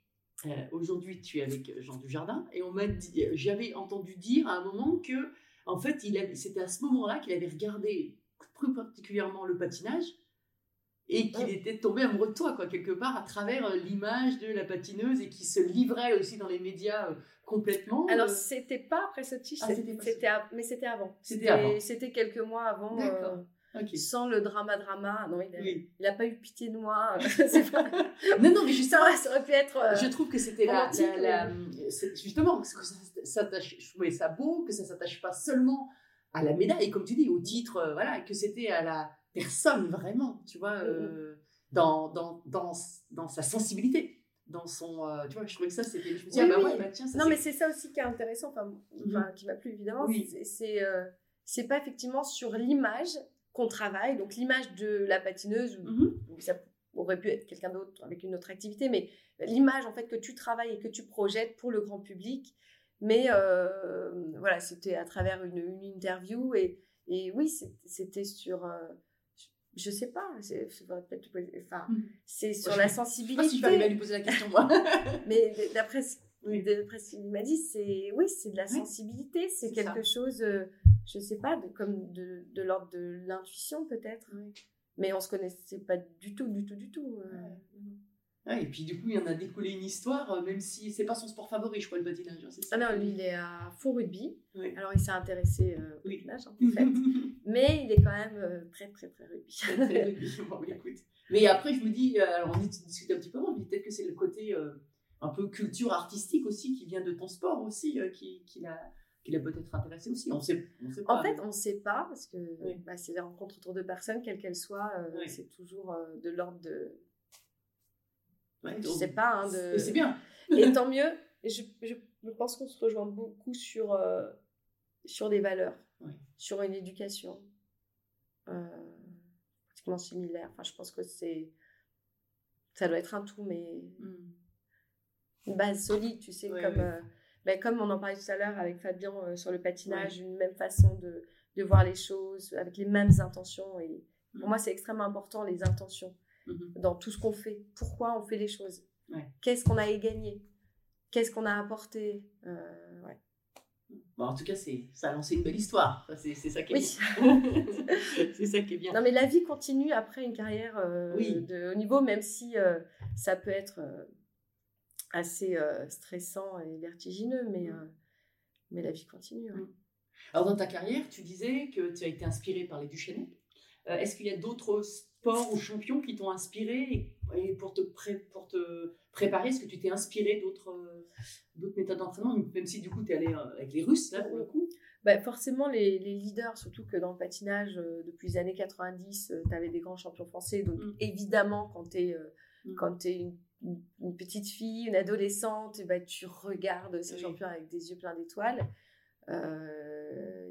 euh, aujourd'hui, tu es avec Jean Dujardin et on m'a dit. J'avais entendu dire à un moment que, en fait, il c'était à ce moment-là qu'il avait regardé plus particulièrement le patinage et qu'il était tombé amoureux de toi, quoi, quelque part, à travers euh, l'image de la patineuse et qui se livrait aussi dans les médias euh, complètement. Alors, euh, c'était pas après ce Ah, c'était mais c'était avant. C'était avant. C'était quelques mois avant. D'accord. euh, ok. sans le drama drama. Non, il a, Oui. il a pas eu pitié de moi. Pas- Non, non, mais justement, ça aurait pu être. Je trouve que c'était la, la- la- justement que ça s'attache. Je trouvais ça beau que ça s'attache pas seulement à la médaille, comme tu dis, au titre, voilà, que c'était à la personne vraiment, tu vois, euh, dans, dans, dans, dans sa sensibilité, dans son, euh, tu vois, je trouvais que ça c'était. Je me dis Oui, ah bah oui. ouais, bah tiens, ça Non, mais c'est ça aussi qui est intéressant, enfin, enfin, qui m'a plu évidemment. Oui. c'est- C'est euh, c'est pas effectivement sur l'image qu'on travaille, donc l'image de la patineuse, Mhm. ou ça aurait pu être quelqu'un d'autre avec une autre activité, mais l'image en fait que tu travailles et que tu projettes pour le grand public. Mais euh, voilà, c'était à travers une, une interview et, et oui, c'était sur. euh, je sais pas, c'est enfin, Mhm. c'est sur la Je sais pas sensibilité. si je lui poser la question moi. Mais d'après ce Oui. d'après ce qu'il m'a dit, c'est oui, c'est de la sensibilité, c'est C'est quelque chose, euh, je sais pas, de, comme de, de l'ordre de l'intuition peut-être. Mais on se connaissait pas du tout, du tout, du tout. euh. Ouais, et puis du coup, il y en a découlé une histoire, euh, même si c'est pas son sport favori, je crois, le patinage. hein, ça Ah non, lui, il est à fond rugby. Alors, il s'est intéressé euh, au Oui. patinage, en fait. Mais il est quand même euh, très, très, très rugby. Très, très rugby. Bon, mais écoute. Mais après, je me dis, alors on discute un petit peu moins, mais peut-être que c'est le côté euh, un peu culture artistique aussi qui vient de ton sport aussi, qui, qui l'a qui l'a peut-être intéressé aussi. On sait, on sait pas. En fait, on ne sait pas, parce que Oui. bah, c'est des rencontres autour de personnes, quelles qu'elles soient, Oui. c'est toujours de l'ordre de. Ouais, Je sais pas, hein, de. C'est bien. Et tant mieux. Je, je, je pense qu'on se rejoint beaucoup sur, euh, sur des valeurs, Ouais. sur une éducation euh, pratiquement similaire. Enfin, je pense que c'est. Ça doit être un tout, mais une base solide, tu sais, Ouais, comme, euh, ben, comme on en parlait tout à l'heure avec Fabien sur le patinage, une même façon de, de voir les choses, avec les mêmes intentions. Et pour Mhm. moi, c'est extrêmement important, les intentions Mhm. dans tout ce qu'on fait. Pourquoi on fait les choses? Ouais. Qu'est-ce qu'on a gagner Qu'est-ce qu'on a apporté? Euh, ouais. Bon, en tout cas, c'est, ça a lancé une belle histoire. C'est, c'est ça qui est Oui. bien. c'est ça qui est bien. Non, mais la vie continue après une carrière euh, Oui. de haut niveau, même si euh, ça peut être euh, assez stressant et vertigineux, mais, Mm. mais la vie continue. Mm. Alors, dans ta carrière, tu disais que tu as été inspiré par les Duchesnay. Est-ce qu'il y a d'autres sports ou champions qui t'ont inspiré et, pour, te pré- pour te préparer, est-ce que tu t'es inspiré d'autres euh, méthodes d'entraînement, même si du coup tu es allé euh, avec les Russes, là, pour le coup? Bah, forcément, les, les leaders, surtout que dans le patinage, euh, depuis les années 90, tu avais des grands champions français. Donc, Mm. évidemment, quand tu es, Mm. une, une- une petite fille, une adolescente, bah, tu regardes ces Oui. champions avec des yeux pleins d'étoiles. Euh,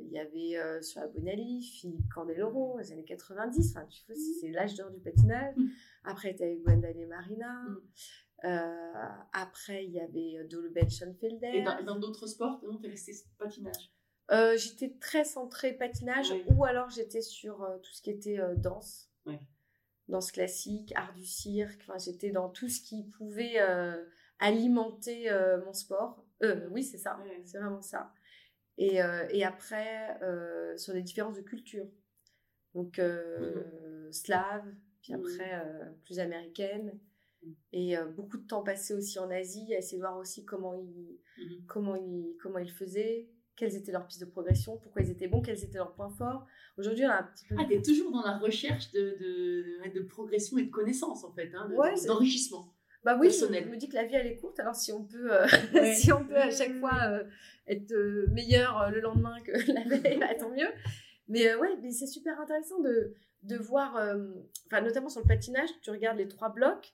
Il y avait euh, sur la Bonali, Philippe Candeloro, les années 90. Enfin, tu vois, c'est- c'est l'âge d'or du patinage. Mm. Après, tu avais Gwendal et Marina. Mm. Euh, après, il y avait Dolo Schoenfelder. Et dans d'autres sports, non, tu es resté patinage? Euh, j'étais très centrée patinage Oui. ou alors j'étais sur euh, tout ce qui était euh, danse. Oui. Danse classique, art du cirque. Enfin, j'étais dans tout ce qui pouvait alimenter mon sport. Oui, c'est ça. C'est vraiment ça. Et, euh, et après, euh, sur les différences de culture. Donc, euh, slave, puis après, plus américaine. Mhm. Et euh, beaucoup de temps passé aussi en Asie, à essayer de voir aussi comment ils, Mhm. comment ils, comment ils faisaient, quelles étaient leurs pistes de progression, pourquoi ils étaient bons, quels étaient leurs points forts. Aujourd'hui, on a un petit peu... Ah, tu es toujours dans la recherche de, de, de progression et de connaissances, en fait, hein, de- Ouais, c'est- d'enrichissement. Bah oui, personnel. je me dis que la vie, elle est courte, alors si on peut, euh, Ouais. si on peut à chaque ouais, fois euh, être euh, meilleur le lendemain que la veille, bah, tant mieux. Mais ouais, mais c'est super intéressant de, de voir, enfin, notamment sur le patinage, tu regardes les trois blocs.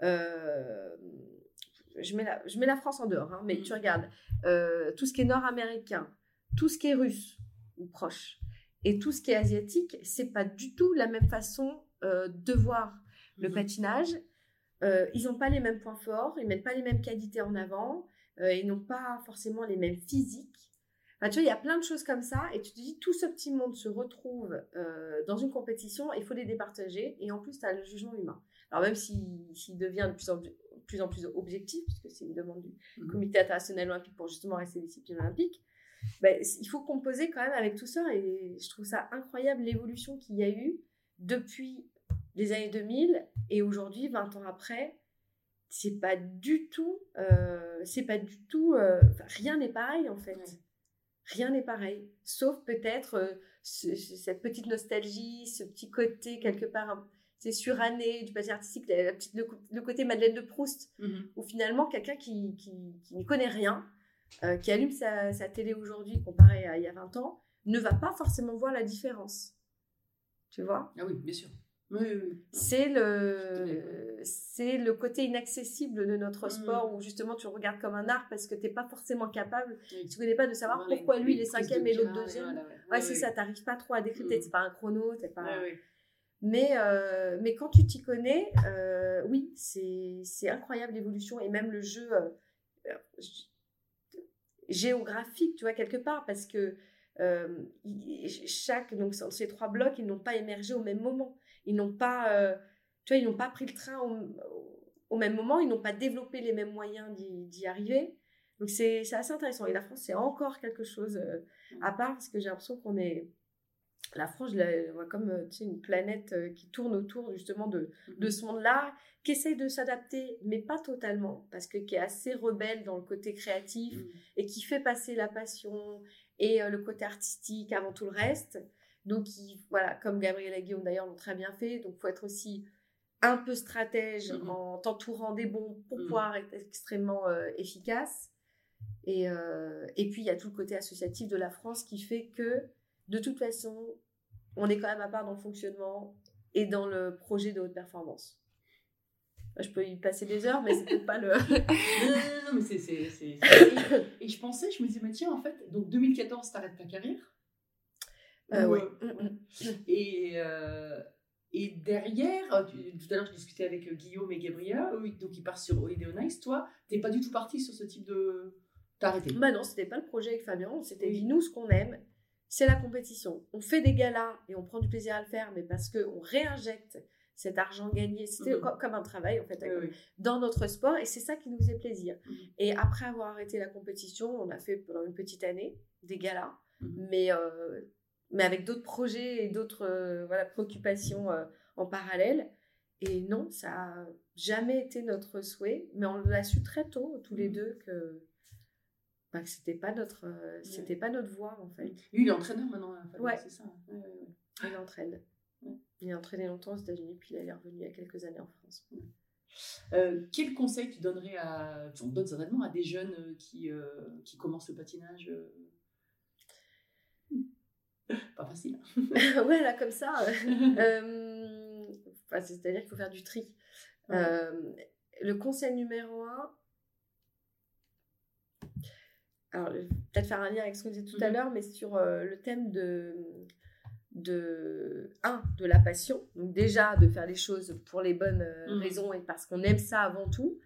je, mets la, je mets la France en dehors, hein, mais Mhm. tu regardes tout ce qui est nord-américain, tout ce qui est russe ou proche, et tout ce qui est asiatique, c'est pas du tout la même façon euh, de voir le Mhm. patinage. Euh, ils n'ont pas les mêmes points forts, ils mettent pas les mêmes qualités en avant, euh, ils n'ont pas forcément les mêmes physiques. Enfin, tu vois, il y a plein de choses comme ça, et tu te dis, tout ce petit monde se retrouve euh, dans une compétition, il faut les départager, et en plus, tu as le jugement humain. Alors même s'il devient de plus en plus, plus en plus objectif, puisque c'est une demande du Mhm. Comité international olympique pour justement rester discipline olympique, ben, il faut composer quand même avec tout ça, et je trouve ça incroyable l'évolution qu'il y a eu depuis les années 2000 et aujourd'hui, 20 ans après, c'est pas du tout, euh, c'est pas du tout, euh, rien n'est pareil en fait. Ouais. Rien n'est pareil, sauf peut-être euh, ce- ce- cette petite nostalgie, ce petit côté quelque part, c'est suranné du patin artistique, la- la petite- le, côté Madeleine de Proust, Mhm. où finalement quelqu'un qui, qui, qui n'y connaît rien, qui allume sa, sa télé aujourd'hui comparé à il y a 20 ans, ne va pas forcément voir la différence. Tu vois? Ah oui, bien sûr. Oui, oui, oui. c'est le, c'est le côté inaccessible de notre sport où justement tu regardes comme un art parce que tu n'es pas forcément capable, Oui. tu connais pas de savoir pourquoi lui il est cinquième et l'autre deuxième. voilà, ouais. Ouais, Ouais, c'est ça, t'arrives pas trop à décrypter, Mm. c'est pas un chrono, t'es pas... Ouais, ouais. Mais, euh, mais quand tu t'y connais, euh, oui, c'est c'est incroyable l'évolution et même le jeu euh, géographique, tu vois, quelque part, parce que chaque, donc ces trois blocs, ils n'ont pas émergé au même moment. Ils n'ont pas, euh, tu vois, ils n'ont pas pris le train au, au même moment, ils n'ont pas développé les mêmes moyens d'y arriver. Donc c'est assez intéressant. Et la France, c'est encore quelque chose euh, à part, parce que j'ai l'impression qu'on est la France, je la vois comme euh, tu sais, une planète qui tourne autour justement de, de ce monde-là, qui essaye de s'adapter, mais pas totalement, parce que qui est assez rebelle dans le côté créatif Mhm. et qui fait passer la passion et le côté artistique avant tout le reste. Donc, il- voilà, comme Gabriel et Guillaume d'ailleurs l'ont très bien fait, donc faut être aussi un peu stratège Mhm. en t'entourant des bons pour Mhm. pouvoir être extrêmement euh, efficace. Et, euh, et puis, il y a tout le côté associatif de la France qui fait que, de toute façon, on est quand même à part dans le fonctionnement et dans le projet de haute performance. Je peux y passer des heures, mais c'est peut-être pas le. Non, non, non, mais c'est- Et je pensais, je me disais, mais tiens, en fait, donc 2014, t'arrêtes ta carrière. Euh, ouais. euh, Mm, mm. Et, euh, et derrière, euh, tout à l'heure, je discutais avec Guillaume et Gabriel, donc ils partent sur Holiday on Ice. Toi, t'es pas du tout parti sur ce type de. T'as arrêté. Bah non, c'était pas le projet avec Fabien. On s'était Oui. nous, ce qu'on aime, c'est la compétition. On fait des galas et on prend du plaisir à le faire, mais parce qu'on réinjecte cet argent gagné. C'était Mhm. co- comme un travail, en fait, Oui, oui. dans notre sport, et c'est ça qui nous faisait plaisir. Mhm. Et après avoir arrêté la compétition, on a fait pendant une petite année des galas, Mhm. mais, euh, mais avec d'autres projets et d'autres euh, voilà, préoccupations euh, en parallèle. Et non, ça a jamais été notre souhait, mais on l'a su très tôt, tous les Mhm. deux, que, bah, que c'était pas notre, euh, c'était pas notre voie en fait. Lui, il est entraîneur maintenant. hein, Fabien, Ouais. C'est ça. Ouais, ouais. Il entraîne. Il a entraîné longtemps aux États-Unis, puis il est revenu il y a quelques années en France. Euh, quel conseil tu donnerais à. Donnes certainement à des jeunes qui, euh, qui commencent le patinage Pas facile. ouais, là, comme ça. euh, euh, enfin, C'est-à-dire qu'il faut faire du tri. Ouais. Euh, le conseil numéro un. Alors, je vais peut-être faire un lien avec ce qu'on disait tout à Mhm. l'heure, mais sur euh, le thème de, de, un, de la passion. Donc, déjà, de faire les choses pour les bonnes Mhm. raisons et parce qu'on aime ça avant tout.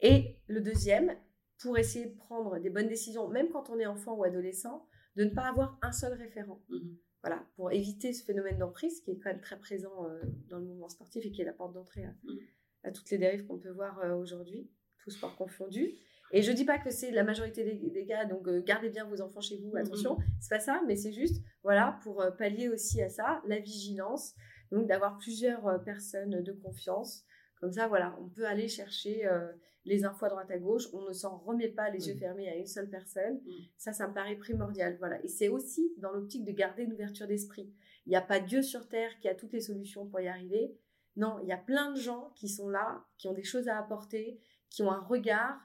Et le deuxième, pour essayer de prendre des bonnes décisions, même quand on est enfant ou adolescent, de ne pas avoir un seul référent. Mhm. Voilà, pour éviter ce phénomène d'emprise qui est quand même très présent euh, dans le mouvement sportif et qui est la porte d'entrée à, à toutes les dérives qu'on peut voir euh, aujourd'hui, tous sports confondus. Et je dis pas que c'est la majorité des, des cas, donc euh, gardez bien vos enfants chez vous, attention, c'est pas ça, mais c'est juste, voilà, pour pallier aussi à ça, la vigilance, donc d'avoir plusieurs personnes de confiance. Comme ça, voilà, on peut aller chercher euh, les infos à droite à gauche, on ne s'en remet pas les yeux fermés à une seule personne. Ça, ça me paraît primordial. Voilà. Et c'est aussi dans l'optique de garder une ouverture d'esprit. Il n'y a pas Dieu sur Terre qui a toutes les solutions pour y arriver. Non, il y a plein de gens qui sont là, qui ont des choses à apporter, qui ont un regard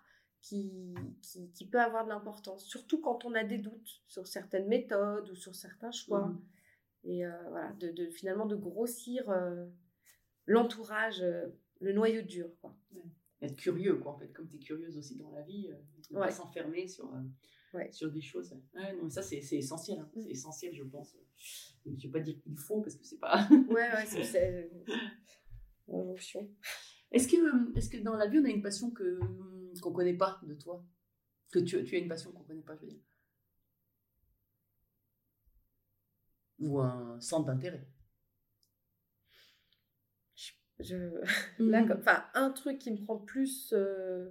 qui, qui, qui peut avoir de l'importance, surtout quand on a des doutes sur certaines méthodes ou sur certains choix. Et euh, voilà, de, de- finalement de grossir euh, l'entourage, le noyau dur. Quoi. Être curieux, quoi, en fait, comme tu es curieuse aussi dans la vie, euh, ne Ouais. pas s'enfermer sur, euh, Ouais. sur des choses. Ouais, non, mais ça, c'est essentiel. hein. Mm. C'est essentiel, je pense. Je ne vais pas dire qu'il faut, parce que c'est pas. Ouais, ouais, c'est- injonction. Est-ce que, est que dans la vie, on a une passion que qu'on connaît pas de toi? Que tu, tu as une passion qu'on connaît pas, je veux dire Ou un centre d'intérêt Je... Là, Mhm. comme- enfin, un truc qui me prend plus euh,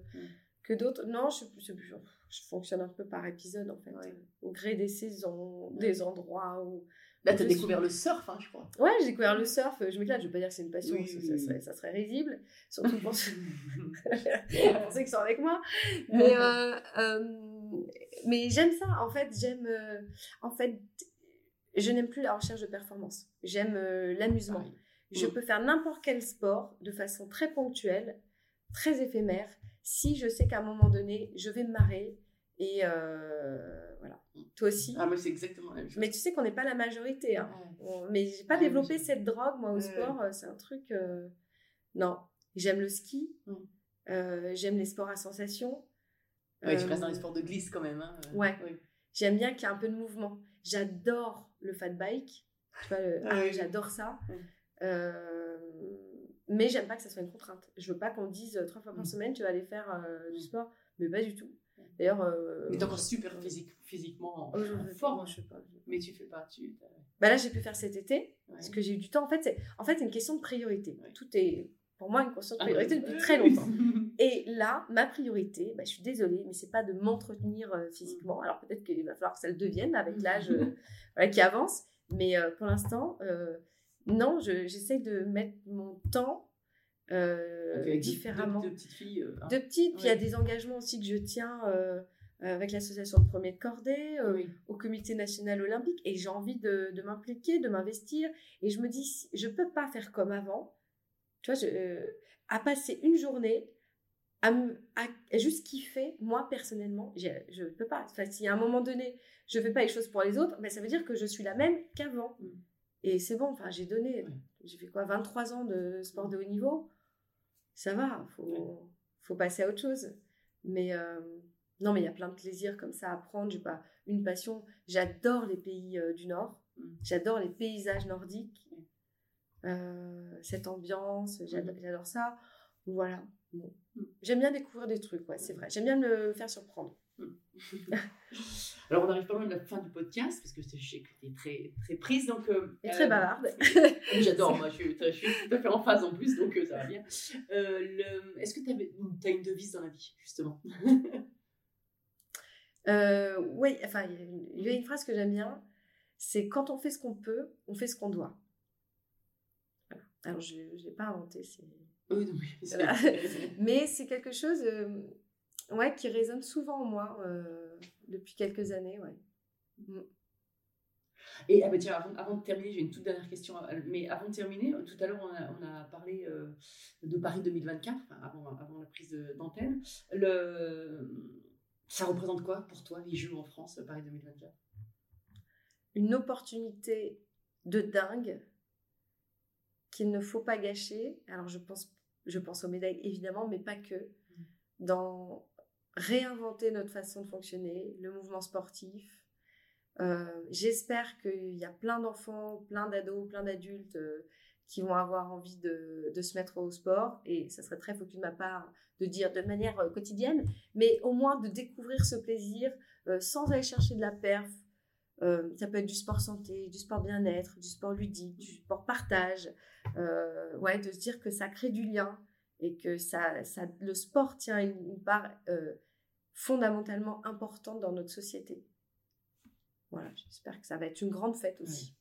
que d'autres. Non, je, je, je- je fonctionne un peu par épisode en fait, Ouais. au gré des saisons, des endroits où. Là, tu as découvert suis- le surf, hein, je crois. Ouais, j'ai découvert le surf. Je m'éclate. Je vais pas dire que c'est une passion, Oui, parce que oui, ça, oui. serait, ça serait risible, surtout pour ceux, qui sont avec moi. Mais, euh, euh, mais j'aime ça. En fait, j'aime. en fait, je n'aime plus la recherche de performance. J'aime l'amusement. Pareil. Je Mm. peux faire n'importe quel sport de façon très ponctuelle, très éphémère, si je sais qu'à un moment donné, je vais me marrer. Et euh, voilà. Toi aussi. Ah, mais c'est exactement la même chose. Mais tu sais qu'on n'est pas la majorité. Hein. On- Mais j'ai pas Ah, développé cette drogue, moi, au Ouais. sport. euh, C'est un truc. euh, Non. J'aime le ski. Mm. Euh, J'aime les sports à sensation. Ouais, tu restes dans les sports de glisse quand même. Hein. Ouais. Oui. J'aime bien qu'il y ait un peu de mouvement. J'adore le fat bike. Tu vois, le- Ah ah, oui. J'adore ça. Mm. Euh, Mais j'aime pas que ça soit une contrainte. Je veux pas qu'on dise euh, trois fois par Mm. semaine tu vas aller faire euh, du Mm. sport. Mais pas du tout. D'ailleurs. euh, Mais t'es encore super physique, physiquement oh, je en fais pas, forme. moi, je sais pas. Mais tu fais pas. Tu... Bah là, j'ai pu faire cet été. Ouais. Parce que j'ai eu du temps. En fait, c'est en fait, une question de priorité. Ouais. Tout est pour moi une question de Ah, priorité ouais. depuis très longtemps. Et là, ma priorité, bah, je suis désolée, mais c'est pas de m'entretenir euh, physiquement. Alors peut-être qu'il va falloir que ça le devienne avec l'âge euh, voilà, qui avance. Mais pour l'instant, non, je- j'essaie de mettre mon temps euh, différemment. Deux, deux petites filles. hein. De petites, puis il y a des engagements aussi que je tiens euh, avec l'association de premier de cordée, euh, Oui. au comité national olympique, et j'ai envie de, de m'impliquer, de m'investir. Et je me dis, je peux pas faire comme avant. Tu vois, je, à passer une journée à, juste kiffer, moi personnellement, je ne peux pas. Enfin, si à un moment donné, je fais pas les choses pour les autres, ben, ça veut dire que je suis la même qu'avant. Mm. Et c'est bon, enfin, j'ai donné, Ouais. j'ai fait quoi, 23 ans de sport de haut niveau? Ça va, faut, Ouais. faut passer à autre chose. Mais euh, non, mais il y a plein de plaisirs comme ça à prendre. J'ai pas une passion. J'adore les pays euh, du Nord. Mm. J'adore les paysages nordiques. Euh, cette ambiance, j'ado- j'adore ça. Voilà. Bon. Mm. J'aime bien découvrir des trucs, ouais, c'est vrai. J'aime bien me faire surprendre. Alors, on arrive pas loin de la fin du podcast, parce que je sais que tu es très, très prise. Donc, euh, Et très euh, bavarde. J'adore, moi, je suis, je suis tout à fait en phase en plus, donc euh, ça va bien. Euh, le- Est-ce que tu as une devise dans la vie, justement? Euh, oui, enfin, il y a une- phrase que j'aime bien. C'est quand on fait ce qu'on peut, on fait ce qu'on doit. Voilà. Alors, je ne l'ai pas inventé, c'est... Oui, non, oui, c'est- Voilà. mais c'est quelque chose euh, ouais, qui résonne souvent en moi euh, depuis quelques années. Ouais. Et ah bah tiens, avant, avant de terminer, j'ai une toute dernière question. euh, Mais avant de terminer, euh, tout à l'heure, on a, on a parlé euh, de Paris 2024, enfin, avant, avant la prise d'antenne. Le... Ça représente quoi pour toi, les Jeux en France, Paris 2024 Une opportunité de dingue qu'il ne faut pas gâcher. Alors, je pense, je pense aux médailles, évidemment, mais pas que. Dans réinventer notre façon de fonctionner, le mouvement sportif. Euh, J'espère qu'il y a plein d'enfants, plein d'ados, plein d'adultes euh, qui vont avoir envie de, se mettre au sport. Et ça serait très focus de ma part de dire de manière euh, quotidienne, mais au moins de découvrir ce plaisir sans aller chercher de la perf. Ça peut être du sport santé, du sport bien-être, du sport ludique, du sport partage. Ouais, de se dire que ça crée du lien et que ça, ça, le sport tient une, part fondamentalement importante dans notre société. Voilà, j'espère que ça va être une grande fête aussi.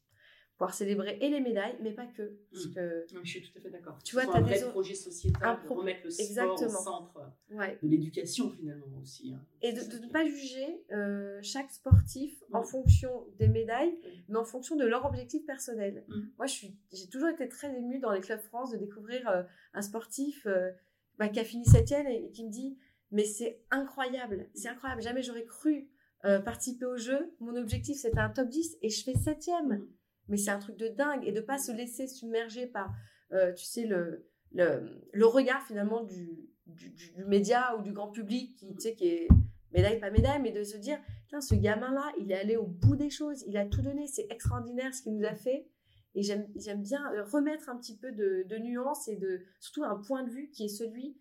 Pouvoir célébrer et les médailles, mais pas que. Parce Mm. que, Je suis tout à fait d'accord. Tu vois, C'est t'as un vrai des o- projet sociétal, de remettre le sport Exactement. au centre ouais. de l'éducation finalement aussi. hein. Et de, ne pas juger euh, chaque sportif en Mm. fonction des médailles, mais en fonction de leur objectif personnel. Mm. Moi, je suis, j'ai toujours été très émue dans les clubs France de découvrir euh, un sportif euh, bah, qui a fini septième et, et qui me dit Mais c'est incroyable, c'est incroyable, jamais j'aurais cru euh, participer au jeu. Mon objectif, c'était un top 10 et je fais septième. Mm. Mais c'est un truc de dingue. Et de pas se laisser submerger par, euh, tu sais, le, le, le regard finalement du, du, du- média ou du grand public qui, tu sais, qui est médaille, pas médaille, mais de se dire, tiens, ce gamin-là, il est allé au bout des choses, il a tout donné, c'est extraordinaire ce qu'il nous a fait. Et j'aime j'aime bien euh, remettre un petit peu de, de nuance et de surtout un point de vue qui est celui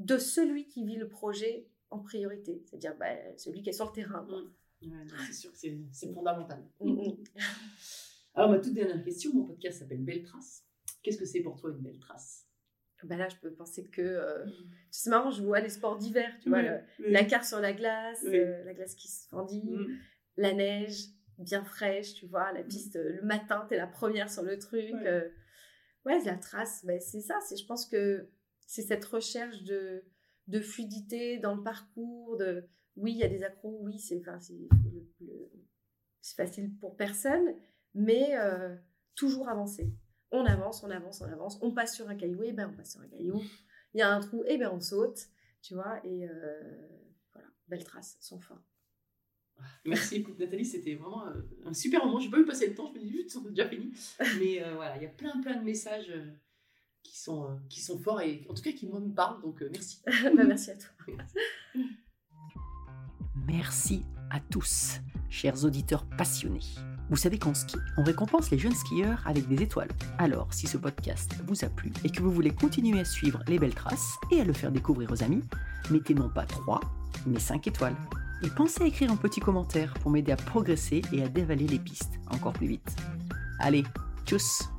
de celui qui vit le projet en priorité, c'est-à-dire bah, celui qui est sur le terrain. Ouais, non, c'est sûr que c'est fondamental. Mm, mm. Alors, ma toute dernière question, mon podcast s'appelle Belle Trace. Qu'est-ce que c'est pour toi une belle trace? Bah là, je peux penser que. euh, C'est marrant, je vois les sports d'hiver, tu vois, le- la carte sur la glace, euh, la glace qui se fendit, la neige bien fraîche, tu vois, la piste euh, le matin, t'es la première sur le truc. Ouais. euh, Ouais, la trace, ben, c'est ça. C'est, je pense que c'est cette recherche de, fluidité dans le parcours. De, oui, il y a des accros, oui, c'est, enfin, facile pour personne, mais euh, toujours avancer. On avance, on avance, on avance. On passe sur un caillou, et ben on passe sur un caillou. Il y a un trou, et ben on saute, tu vois. Et euh, voilà, belle trace, sans fin. Merci, écoute Nathalie, c'était vraiment euh, un super moment. J'ai pas eu passer le temps, je me dis juste, c'est déjà fini. Mais voilà, il y a plein plein de messages qui, sont, euh, qui sont forts et en tout cas qui moi me parlent, donc euh, merci. Bah, merci à toi. Merci à tous, chers auditeurs passionnés. Vous savez qu'en ski, on récompense les jeunes skieurs avec des étoiles. Alors, si ce podcast vous a plu et que vous voulez continuer à suivre les belles traces et à le faire découvrir aux amis, mettez non pas 3, mais 5 étoiles. Et pensez à écrire un petit commentaire pour m'aider à progresser et à dévaler les pistes encore plus vite. Allez, tchuss